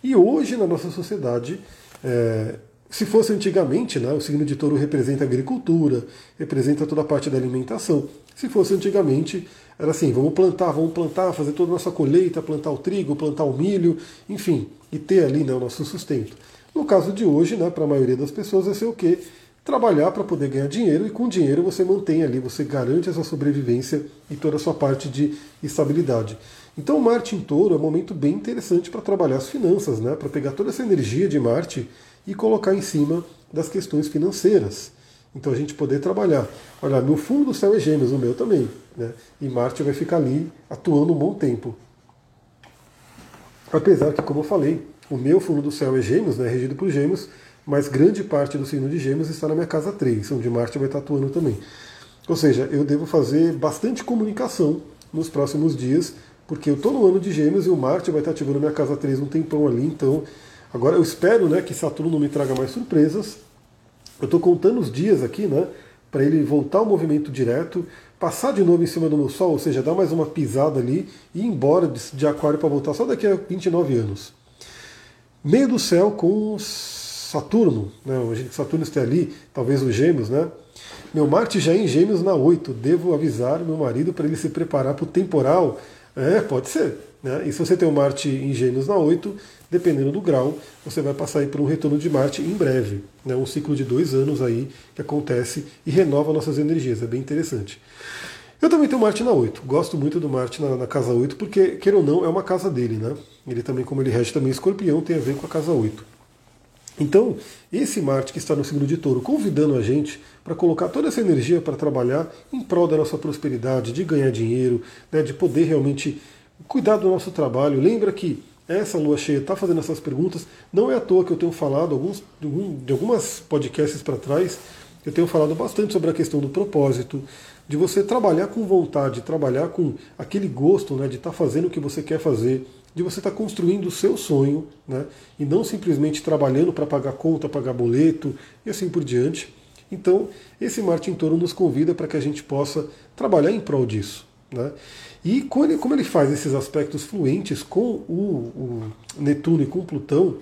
E hoje, na nossa sociedade, é, se fosse antigamente, né, o signo de touro representa a agricultura, representa toda a parte da alimentação. Se fosse antigamente, era assim: vamos plantar, vamos plantar, fazer toda a nossa colheita, plantar o trigo, plantar o milho, enfim, e ter ali né, o nosso sustento. No caso de hoje, né, para a maioria das pessoas, vai ser o quê? trabalhar para poder ganhar dinheiro e com dinheiro você mantém ali, você garante essa sobrevivência e toda a sua parte de estabilidade. Então Marte em Touro é um momento bem interessante para trabalhar as finanças, né? para pegar toda essa energia de Marte e colocar em cima das questões financeiras. Então a gente poder trabalhar. Olha, meu fundo do céu é gêmeos, o meu também. Né? E Marte vai ficar ali atuando um bom tempo. Apesar que, como eu falei, o meu fundo do céu é gêmeos, né? regido por gêmeos, mas grande parte do signo de Gêmeos está na minha casa 3, onde Marte vai estar atuando também. Ou seja, eu devo fazer bastante comunicação nos próximos dias, porque eu estou no ano de Gêmeos e o Marte vai estar ativando minha casa 3 um tempão ali, então agora eu espero né, que Saturno me traga mais surpresas. Eu estou contando os dias aqui, né? Para ele voltar ao movimento direto, passar de novo em cima do meu Sol, ou seja, dar mais uma pisada ali e ir embora de, de Aquário para voltar só daqui a 29 anos. Meio do céu com Saturno, né? Saturno está ali, talvez os gêmeos, né? Meu Marte já é em gêmeos na 8. Devo avisar meu marido para ele se preparar para o temporal? É, pode ser. Né? E se você tem o Marte em gêmeos na 8, dependendo do grau, você vai passar aí por um retorno de Marte em breve. Né? Um ciclo de dois anos aí que acontece e renova nossas energias. É bem interessante. Eu também tenho Marte na 8. Gosto muito do Marte na, na, casa 8, porque, queira ou não, é uma casa dele, né? Ele também, como ele rege também escorpião, tem a ver com a casa 8. Então, esse Marte que está no signo de touro, convidando a gente para colocar toda essa energia para trabalhar em prol da nossa prosperidade, de ganhar dinheiro, né, de poder realmente cuidar do nosso trabalho. Lembra que essa lua cheia está fazendo essas perguntas. Não é à toa que eu tenho falado alguns, de algumas podcasts para trás, eu tenho falado bastante sobre a questão do propósito, de você trabalhar com vontade, trabalhar com aquele gosto né, de estar tá fazendo o que você quer fazer, de você estar tá construindo o seu sonho, né? e não simplesmente trabalhando para pagar conta, pagar boleto e assim por diante. Então, esse Marte em Touro nos convida para que a gente possa trabalhar em prol disso. Né? E como ele, como ele faz esses aspectos fluentes com o, o Netuno e com Plutão,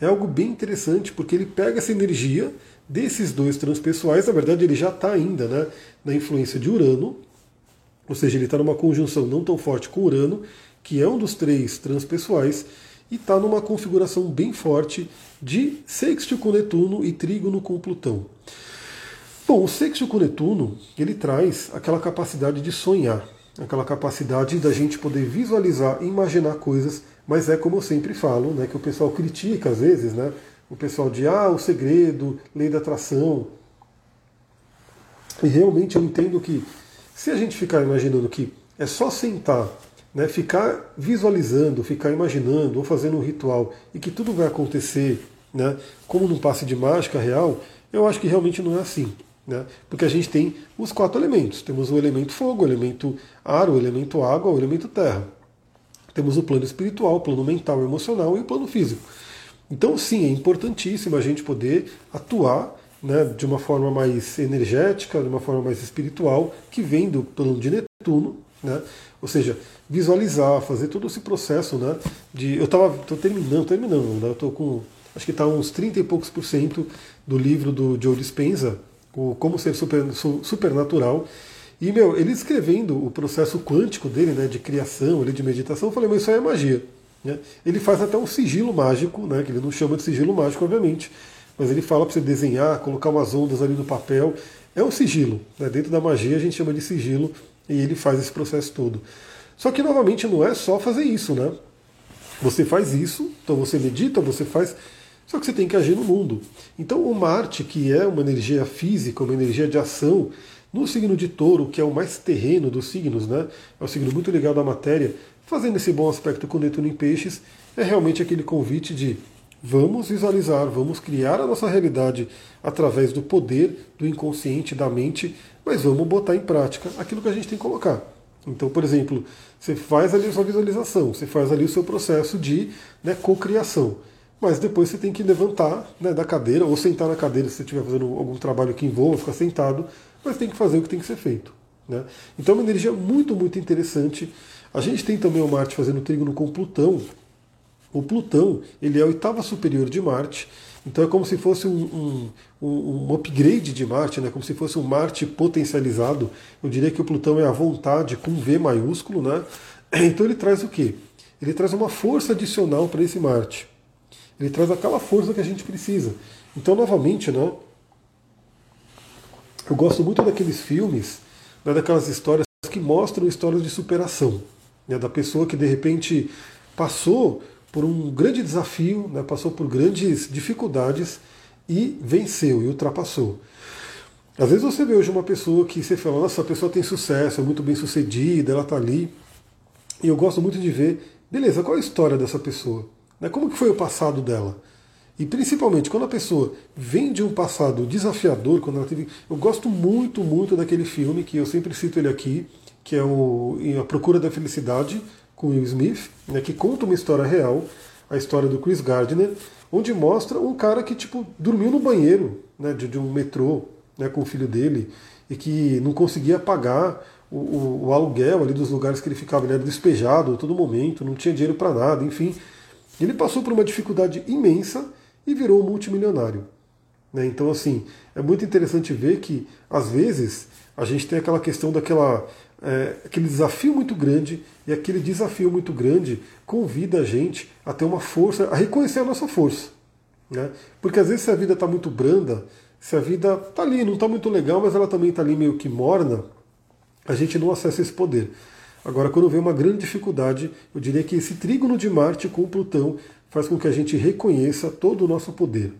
é algo bem interessante, porque ele pega essa energia desses dois transpessoais, na verdade ele já está ainda né, na influência de Urano, ou seja, ele está numa conjunção não tão forte com Urano, que é um dos três transpessoais, e está numa configuração bem forte de sextil com Netuno e trígono com Plutão. Bom, o sextil com Netuno, ele traz aquela capacidade de sonhar, aquela capacidade da gente poder visualizar e imaginar coisas, mas é como eu sempre falo, né, que o pessoal critica às vezes, né, o pessoal de ah, o segredo, lei da atração. E realmente eu entendo que se a gente ficar imaginando que é só sentar né, ficar visualizando, ficar imaginando ou fazendo um ritual e que tudo vai acontecer né, como num passe de mágica real, eu acho que realmente não é assim. Né? Porque a gente tem os quatro elementos. Temos o elemento fogo, o elemento ar, o elemento água, o elemento terra. Temos o plano espiritual, o plano mental emocional e o plano físico. Então, sim, é importantíssimo a gente poder atuar né, de uma forma mais energética, de uma forma mais espiritual, que vem do plano de Netuno, né? Ou seja, visualizar, fazer todo esse processo, né? De, eu estava terminando, terminando, né? Eu estou com, acho que está uns 30 e poucos por cento do livro do Joe Dispenza, o Como Ser Super, Supernatural. E, meu, ele escrevendo o processo quântico dele, né, de criação, ele de meditação, eu falei, mas isso aí é magia. Né? Ele faz até um sigilo mágico, né, que ele não chama de sigilo mágico, obviamente, mas ele fala para você desenhar, colocar umas ondas ali no papel. É um sigilo. Né? Dentro da magia a gente chama de sigilo e ele faz esse processo todo. Só que, novamente, não é só fazer isso, né? Você faz isso, então você medita, você faz. Só que você tem que agir no mundo. Então, o Marte, que é uma energia física, uma energia de ação, no signo de touro, que é o mais terreno dos signos, né? É o signo muito ligado à matéria, fazendo esse bom aspecto com Netuno em peixes, é realmente aquele convite de vamos visualizar, vamos criar a nossa realidade através do poder do inconsciente, da mente, mas vamos botar em prática aquilo que a gente tem que colocar. Então, por exemplo, você faz ali a sua visualização, você faz ali o seu processo de né, cocriação. Mas depois você tem que levantar né, da cadeira ou sentar na cadeira se você estiver fazendo algum trabalho que envolva ficar sentado mas tem que fazer o que tem que ser feito. Né? Então é uma energia muito, muito interessante. A gente tem também o Marte fazendo trígono com Plutão. O Plutão ele é a oitava superior de Marte, então é como se fosse um, um, um, upgrade de Marte, né? como se fosse um Marte potencializado. Eu diria que o Plutão é a vontade com V maiúsculo. Né? Então ele traz o quê? Ele traz uma força adicional para esse Marte. Ele traz aquela força que a gente precisa. Então, novamente, né, eu gosto muito daqueles filmes, né, daquelas histórias que mostram histórias de superação, né, da pessoa que de repente passou por um grande desafio, né, passou por grandes dificuldades e venceu e ultrapassou. Às vezes você vê hoje uma pessoa que você fala, nossa, a pessoa tem sucesso, é muito bem sucedida, ela está ali. E eu gosto muito de ver, beleza, qual é a história dessa pessoa? Né, como que foi o passado dela? E principalmente quando a pessoa vem de um passado desafiador, quando ela teve. Eu gosto muito, muito daquele filme que eu sempre cito ele aqui, que é o A Procura da Felicidade, com Will Smith, né, que conta uma história real, a história do Chris Gardner, onde mostra um cara que tipo dormiu no banheiro né, de, de um metrô né, com o filho dele e que não conseguia pagar o, o, o, aluguel ali dos lugares que ele ficava, ele era despejado a todo momento, não tinha dinheiro para nada, enfim. Ele passou por uma dificuldade imensa e virou um multimilionário. Né? Então, assim, é muito interessante ver que, às vezes, a gente tem aquela questão daquela. É, aquele desafio muito grande, e aquele desafio muito grande convida a gente a ter uma força, a reconhecer a nossa força. Né? Porque às vezes se a vida está muito branda, se a vida está ali, não está muito legal, mas ela também está ali meio que morna, a gente não acessa esse poder. Agora, quando vem uma grande dificuldade, eu diria que esse trígono de Marte com Plutão faz com que a gente reconheça todo o nosso poder.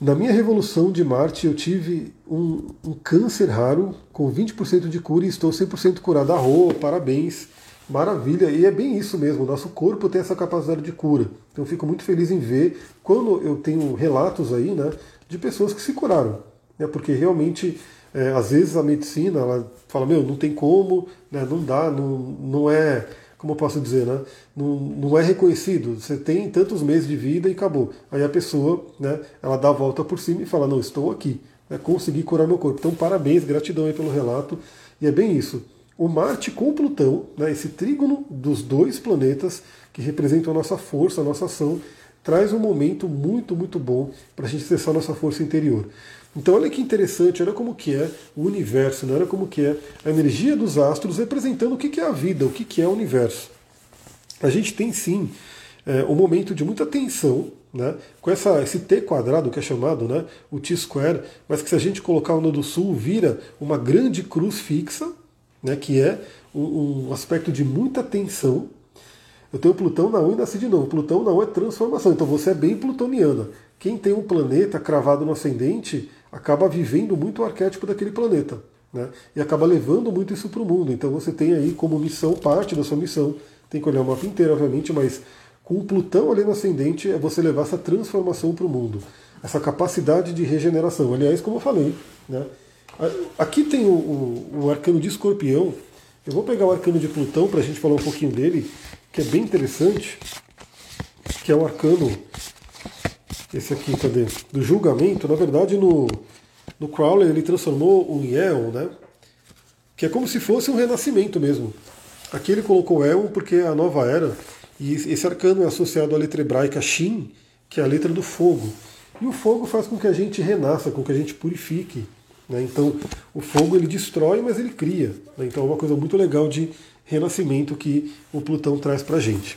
Na minha revolução de Marte, eu tive um, um câncer raro com 20% de cura e estou 100% curado. Arro, parabéns, maravilha. E é bem isso mesmo, o nosso corpo tem essa capacidade de cura. Então eu fico muito feliz em ver quando eu tenho relatos aí, né, de pessoas que se curaram. Né, porque realmente, é, às vezes a medicina, ela fala, meu, não tem como, né, não dá, não, não é como eu posso dizer, né? Não, não é reconhecido. Você tem tantos meses de vida e acabou. Aí a pessoa, né? Ela dá a volta por cima e fala: não, estou aqui, né, consegui curar meu corpo. Então, parabéns, gratidão aí pelo relato. E é bem isso. O Marte com Plutão, né, esse trígono dos dois planetas que representam a nossa força, a nossa ação, traz um momento muito, muito bom para a gente acessar a nossa força interior. Então olha que interessante, olha como que é o universo, né? olha como que é a energia dos astros representando o que é a vida, o que é o universo. A gente tem sim é, um momento de muita tensão, né? com essa, esse T quadrado que é chamado né? o T-square, mas que se a gente colocar o do sul vira uma grande cruz fixa, né? que é um, um aspecto de muita tensão, eu tenho Plutão na 1 e nasci de novo. Plutão na 1 é transformação, então você é bem plutoniana. Quem tem um planeta cravado no ascendente acaba vivendo muito o arquétipo daquele planeta. Né? E acaba levando muito isso para o mundo. Então você tem aí como missão, parte da sua missão, tem que olhar o mapa inteiro, obviamente, mas com o Plutão ali no ascendente é você levar essa transformação para o mundo, essa capacidade de regeneração. Aliás, como eu falei, né? aqui tem o, o, o arcano de escorpião. Eu vou pegar o arcano de Plutão para a gente falar um pouquinho dele, que é bem interessante, que é o arcano esse aqui, cadê? Do julgamento, na verdade no, no Crowley ele transformou o Eon, né? Que é como se fosse um renascimento mesmo. Aqui ele colocou Eon porque é a nova era, e esse arcano é associado à letra hebraica Shin, que é a letra do fogo. E o fogo faz com que a gente renasça, com que a gente purifique. Né? Então, o fogo ele destrói, mas ele cria. Né? Então, é uma coisa muito legal de renascimento que o Plutão traz para a gente.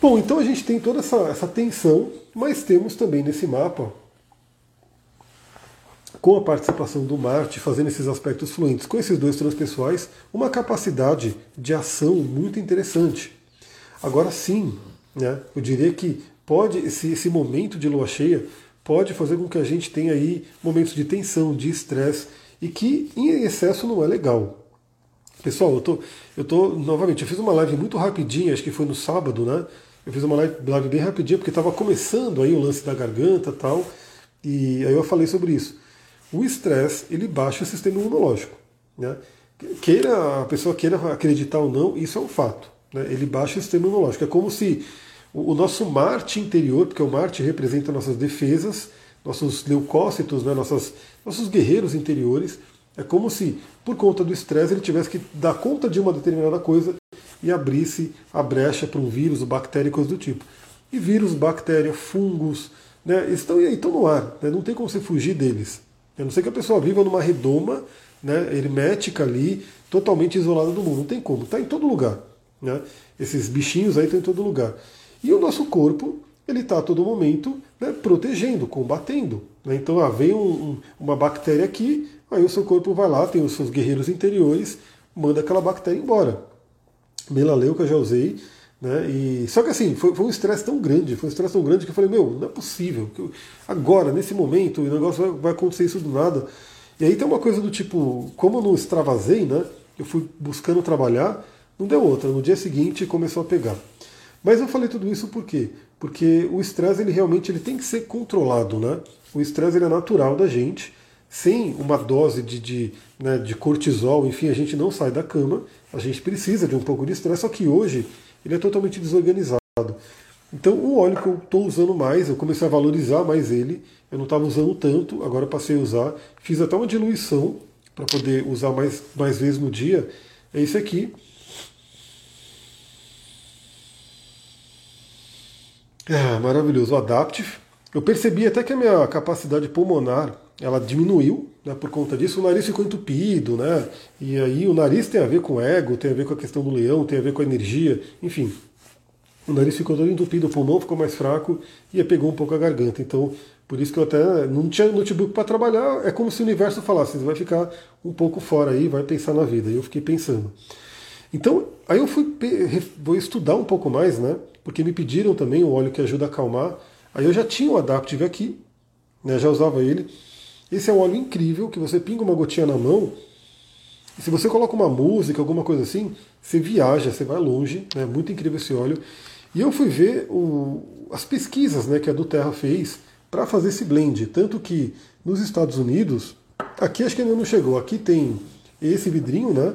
Bom, então a gente tem toda essa, essa tensão, mas temos também nesse mapa, com a participação do Marte, fazendo esses aspectos fluentes com esses dois transpessoais, uma capacidade de ação muito interessante. Agora sim, né, eu diria que pode esse, esse momento de lua cheia pode fazer com que a gente tenha aí momentos de tensão, de estresse, e que em excesso não é legal. Pessoal, eu tô, eu tô, novamente, eu fiz uma live muito rapidinha, acho que foi no sábado, né? Eu fiz uma live, bem rapidinha, porque estava começando aí o lance da garganta tal, e aí eu falei sobre isso. O estresse, ele baixa o sistema imunológico, né? Queira a pessoa queira acreditar ou não, isso é um fato. Né? Ele baixa o sistema imunológico. É como se o, o nosso Marte interior, porque o Marte representa nossas defesas, nossos leucócitos, né? Nossas, nossos guerreiros interiores, é como se, por conta do estresse, ele tivesse que dar conta de uma determinada coisa e abrisse a brecha para um vírus, bactéria e coisas do tipo. E vírus, bactéria, fungos, né, estão, estão no ar, né, não tem como você fugir deles. A não ser que a pessoa viva numa redoma né, hermética ali, totalmente isolada do mundo. Não tem como, está em todo lugar. Né? Esses bichinhos aí estão em todo lugar. E o nosso corpo, ele está a todo momento né, protegendo, combatendo. Né? Então, ah, vem um, um, uma bactéria aqui, Aí o seu corpo vai lá, tem os seus guerreiros interiores, manda aquela bactéria embora. Melaleuca já usei, né? E, só que assim, foi, foi um estresse tão grande, foi um estresse tão grande que eu falei, meu, não é possível. Agora, nesse momento, o negócio vai, vai acontecer isso do nada. E aí tem uma coisa do tipo, como eu não extravasei, né? Eu fui buscando trabalhar, não deu outra. No dia seguinte começou a pegar. Mas eu falei tudo isso por quê? Porque o estresse ele realmente ele tem que ser controlado, né? O estresse ele é natural da gente sem uma dose de, de, né, de cortisol, enfim, a gente não sai da cama, a gente precisa de um pouco de estresse, só que hoje ele é totalmente desorganizado. Então o óleo que eu estou usando mais, eu comecei a valorizar mais ele, eu não estava usando tanto, agora passei a usar, fiz até uma diluição para poder usar mais, mais vezes no dia, é esse aqui. Ah, maravilhoso, o Adaptive. Eu percebi até que a minha capacidade pulmonar ela diminuiu né, por conta disso, o nariz ficou entupido, né? E aí o nariz tem a ver com o ego, tem a ver com a questão do leão, tem a ver com a energia, enfim. O nariz ficou todo entupido, o pulmão ficou mais fraco e pegou um pouco a garganta. Então, por isso que eu até não tinha notebook para trabalhar, é como se o universo falasse, você vai ficar um pouco fora aí, vai pensar na vida. E eu fiquei pensando. Então, aí eu fui vou estudar um pouco mais, né? Porque me pediram também o óleo que ajuda a acalmar. Aí eu já tinha o Adaptive aqui, né? Já usava ele. Esse é um óleo incrível que você pinga uma gotinha na mão. E se você coloca uma música, alguma coisa assim, você viaja, você vai longe. É muito incrível esse óleo. E eu fui ver o, as pesquisas né, que a do Terra fez para fazer esse blend. Tanto que nos Estados Unidos, aqui acho que ainda não chegou. Aqui tem esse vidrinho, né?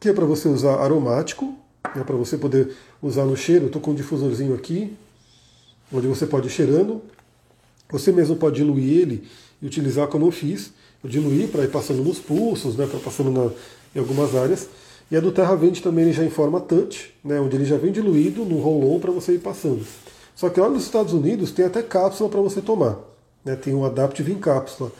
Que é para você usar aromático, né, para você poder usar no cheiro. Estou com um difusorzinho aqui, onde você pode ir cheirando. Você mesmo pode diluir ele e utilizar como eu fiz. Eu diluí para ir passando nos pulsos, né, para passando na, em algumas áreas. E a do Terra Vende também ele já em forma touch, né, onde ele já vem diluído no roll-on para você ir passando. Só que lá nos Estados Unidos tem até cápsula para você tomar. Né, tem um Adaptive em cápsula.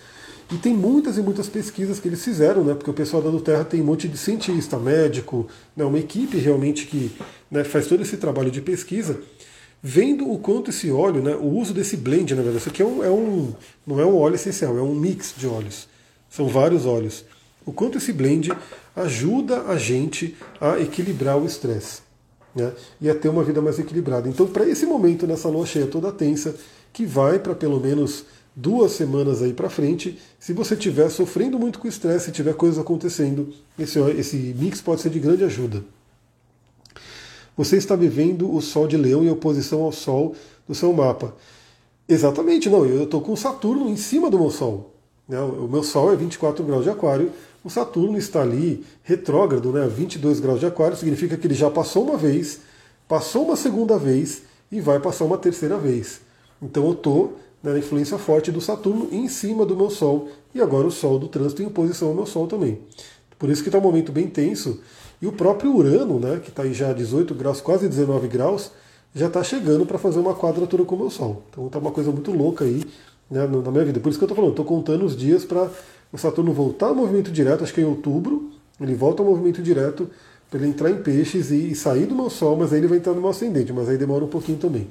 E tem muitas e muitas pesquisas que eles fizeram, né, porque o pessoal da do Terra tem um monte de cientista, médico, né, uma equipe realmente que né, faz todo esse trabalho de pesquisa vendo o quanto esse óleo, né, o uso desse blend, na verdade, isso aqui é um, é um, não é um óleo essencial, é um mix de óleos. São vários óleos. O quanto esse blend ajuda a gente a equilibrar o estresse né, e a ter uma vida mais equilibrada. Então, para esse momento, nessa lua cheia toda tensa, que vai para pelo menos duas semanas aí para frente, se você estiver sofrendo muito com estresse, se tiver coisas acontecendo, esse, esse mix pode ser de grande ajuda. Você está vivendo o Sol de Leão em oposição ao Sol do seu mapa. Exatamente, não. Eu estou com Saturno em cima do meu Sol. Né? O meu Sol é 24 graus de Aquário. O Saturno está ali retrógrado, né? 22 graus de Aquário. Significa que ele já passou uma vez, passou uma segunda vez e vai passar uma terceira vez. Então eu estou né, na influência forte do Saturno em cima do meu Sol. E agora o Sol do trânsito em oposição ao meu Sol também. Por isso que está um momento bem tenso. E o próprio Urano, né, que está aí já a 18 graus, quase 19 graus, já está chegando para fazer uma quadratura com o meu Sol. Então está uma coisa muito louca aí né, na minha vida. Por isso que eu estou falando, estou contando os dias para o Saturno voltar ao movimento direto, acho que é em outubro, ele volta ao movimento direto para ele entrar em peixes e, e, sair do meu Sol, mas aí ele vai entrar no meu ascendente, mas aí demora um pouquinho também.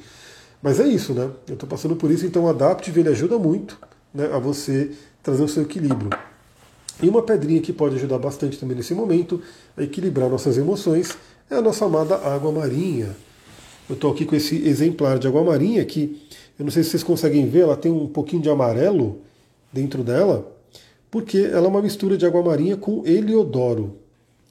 Mas é isso, né? Eu estou passando por isso, então o Adaptive ele ajuda muito né, a você trazer o seu equilíbrio. E uma pedrinha que pode ajudar bastante também nesse momento a equilibrar nossas emoções é a nossa amada água marinha. Eu estou aqui com esse exemplar de água marinha que eu não sei se vocês conseguem ver, ela tem um pouquinho de amarelo dentro dela, porque ela é uma mistura de água marinha com heliodoro.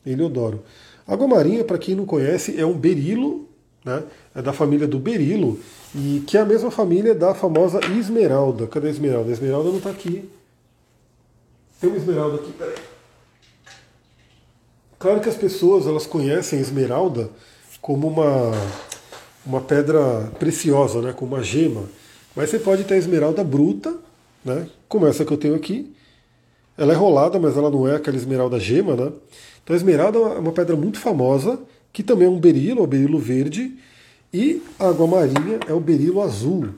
Heliodoro. Água marinha, para quem não conhece, é um berilo, né? é da família do berilo, e que é a mesma família da famosa esmeralda. Cadê a esmeralda? A esmeralda não está aqui. Tem uma esmeralda aqui, peraí. Claro que as pessoas elas conhecem a esmeralda como uma, uma pedra preciosa, né, como uma gema. Mas você pode ter a esmeralda bruta, né, como essa que eu tenho aqui. Ela é rolada, mas ela não é aquela esmeralda gema. Né? Então a esmeralda é uma pedra muito famosa, que também é um berilo, é um berilo verde, e a água marinha é o berilo azul.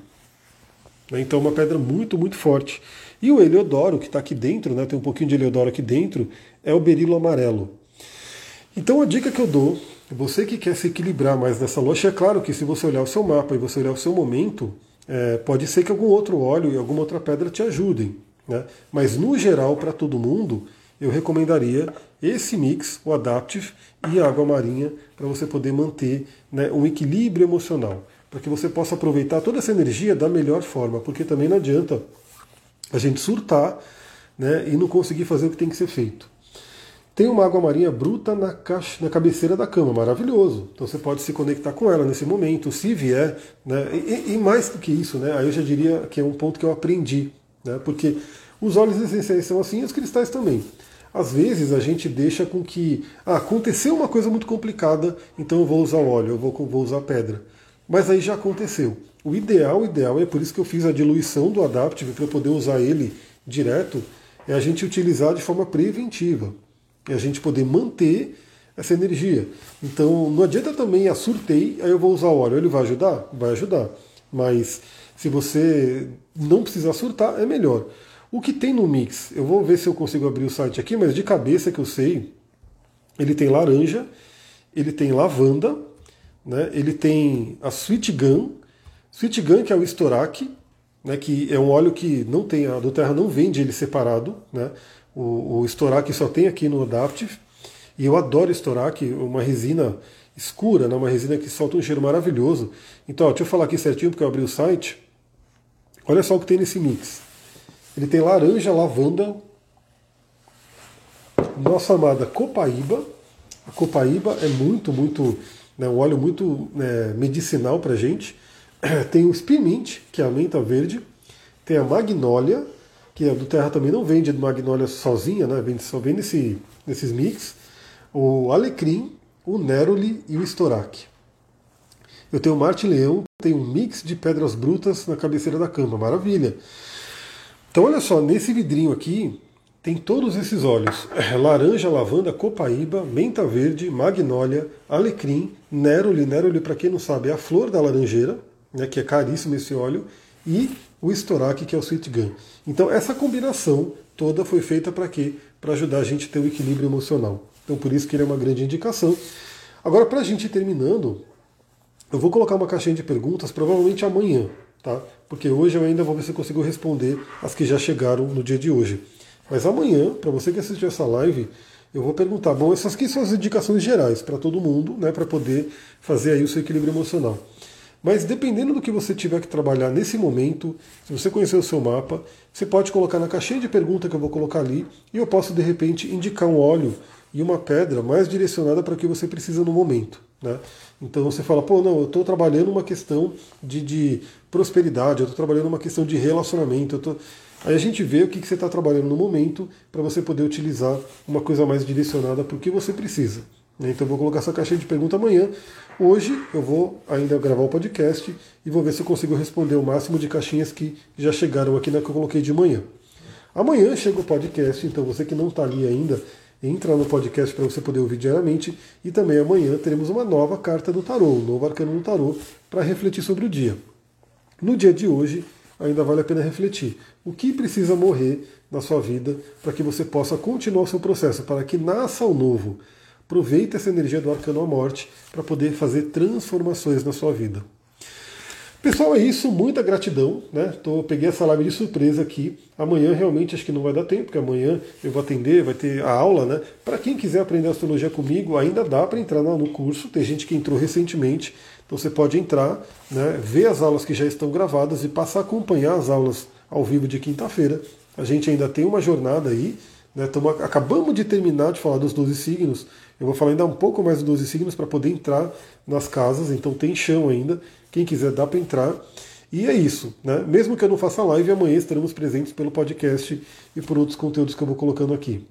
Então é uma pedra muito, muito forte. E o heliodoro, que está aqui dentro, né, tem um pouquinho de heliodoro aqui dentro, é o berilo amarelo. Então a dica que eu dou, você que quer se equilibrar mais nessa loja, é claro que se você olhar o seu mapa e você olhar o seu momento, é, pode ser que algum outro óleo e alguma outra pedra te ajudem. Né? Mas no geral, para todo mundo, eu recomendaria esse mix, o Adaptive e a água marinha, para você poder manter né, um equilíbrio emocional, para que você possa aproveitar toda essa energia da melhor forma, porque também não adianta a gente surtar né, e não conseguir fazer o que tem que ser feito. Tem uma água marinha bruta na, caixa, na cabeceira da cama, maravilhoso. Então você pode se conectar com ela nesse momento, se vier. Né, e, e, mais do que isso, né, aí eu já diria que é um ponto que eu aprendi. Né, porque os óleos essenciais são assim e os cristais também. Às vezes a gente deixa com que ah, aconteceu uma coisa muito complicada, então eu vou usar óleo, eu vou, vou usar pedra. Mas aí já aconteceu. O ideal, o ideal, é por isso que eu fiz a diluição do Adaptive para poder usar ele direto, é a gente utilizar de forma preventiva. É a gente poder manter essa energia. Então não adianta também a surtei, aí eu vou usar óleo. Ele vai ajudar? Vai ajudar. Mas se você não precisar surtar, é melhor. O que tem no mix? Eu vou ver se eu consigo abrir o site aqui, mas de cabeça que eu sei, ele tem laranja, ele tem lavanda, né? ele tem a sweet gun, Sweet que é o Storac, né, que é um óleo que não tem, a do Terra não vende ele separado. Né? O, o Storac só tem aqui no Adaptive. E eu adoro Storac, uma resina escura, né, uma resina que solta um cheiro maravilhoso. Então, ó, deixa eu falar aqui certinho, porque eu abri o site. Olha só o que tem nesse mix. Ele tem laranja, lavanda, nossa amada copaíba. A copaíba é muito, muito, né, um óleo muito né, medicinal para gente. Tem o Spearmint, que é a menta verde. Tem a Magnólia, que é do Terra também não vende Magnólia sozinha, né? Vende, só vem nesse, nesses mix. O Alecrim, o Neroli e o Storac. Eu tenho o Marte Leão, tem um mix de pedras brutas na cabeceira da cama, maravilha. Então olha só, nesse vidrinho aqui tem todos esses óleos: laranja, lavanda, copaíba, menta verde, magnólia, alecrim, neroli. Neroli, para quem não sabe, é a flor da laranjeira né, que é caríssimo esse óleo, e o Storac, que é o Sweet Gun. Então essa combinação toda foi feita para quê? Para ajudar a gente a ter o equilíbrio emocional. Então por isso que ele é uma grande indicação. Agora, para a gente ir terminando, eu vou colocar uma caixinha de perguntas provavelmente amanhã, tá? Porque hoje eu ainda vou ver se consigo responder as que já chegaram no dia de hoje. Mas amanhã, para você que assistiu essa live, eu vou perguntar, bom, essas aqui são as indicações gerais para todo mundo, né, para poder fazer aí o seu equilíbrio emocional. Mas dependendo do que você tiver que trabalhar nesse momento, se você conhecer o seu mapa, você pode colocar na caixinha de pergunta que eu vou colocar ali e eu posso de repente indicar um óleo e uma pedra mais direcionada para o que você precisa no momento. Né? Então você fala, pô, não, eu estou trabalhando uma questão de, de prosperidade, eu estou trabalhando uma questão de relacionamento. Tô... Aí a gente vê o que, que você está trabalhando no momento para você poder utilizar uma coisa mais direcionada para o que você precisa. Né? Então eu vou colocar essa caixinha de pergunta amanhã. Hoje eu vou ainda gravar o podcast e vou ver se eu consigo responder o máximo de caixinhas que já chegaram aqui na que eu coloquei de manhã. Amanhã chega o podcast, então você que não está ali ainda, entra no podcast para você poder ouvir diariamente. E também amanhã teremos uma nova carta do tarô, um novo arcano do tarô, para refletir sobre o dia. No dia de hoje, ainda vale a pena refletir. O que precisa morrer na sua vida para que você possa continuar o seu processo, para que nasça o novo. Aproveite essa energia do arcano à morte para poder fazer transformações na sua vida. Pessoal, é isso. Muita gratidão. Né? Tô, peguei essa live de surpresa aqui. Amanhã realmente acho que não vai dar tempo, porque amanhã eu vou atender, vai ter a aula. né? Para quem quiser aprender astrologia comigo, ainda dá para entrar no curso. Tem gente que entrou recentemente. Então você pode entrar, né, ver as aulas que já estão gravadas e passar a acompanhar as aulas ao vivo de quinta-feira. A gente ainda tem uma jornada aí. Né, tamo, acabamos de terminar de falar dos 12 signos. Eu vou falar ainda um pouco mais dos 12 signos para poder entrar nas casas, então tem chão ainda. Quem quiser dá para entrar. E é isso, né? Mesmo que eu não faça live, amanhã estaremos presentes pelo podcast e por outros conteúdos que eu vou colocando aqui.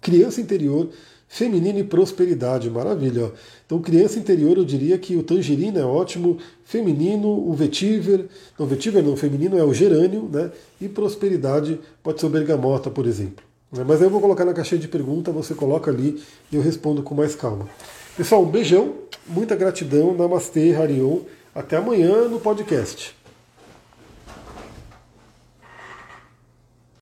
Criança interior, feminino e prosperidade, maravilha. Então, criança interior, eu diria que o tangerina é ótimo, feminino, o vetiver, não, vetiver não, feminino é o gerânio, né? E prosperidade pode ser o bergamota, por exemplo. Né? Mas eu vou colocar na caixinha de pergunta, você coloca ali e eu respondo com mais calma. Pessoal, um beijão, muita gratidão, Namastê, Harion. Até amanhã no podcast.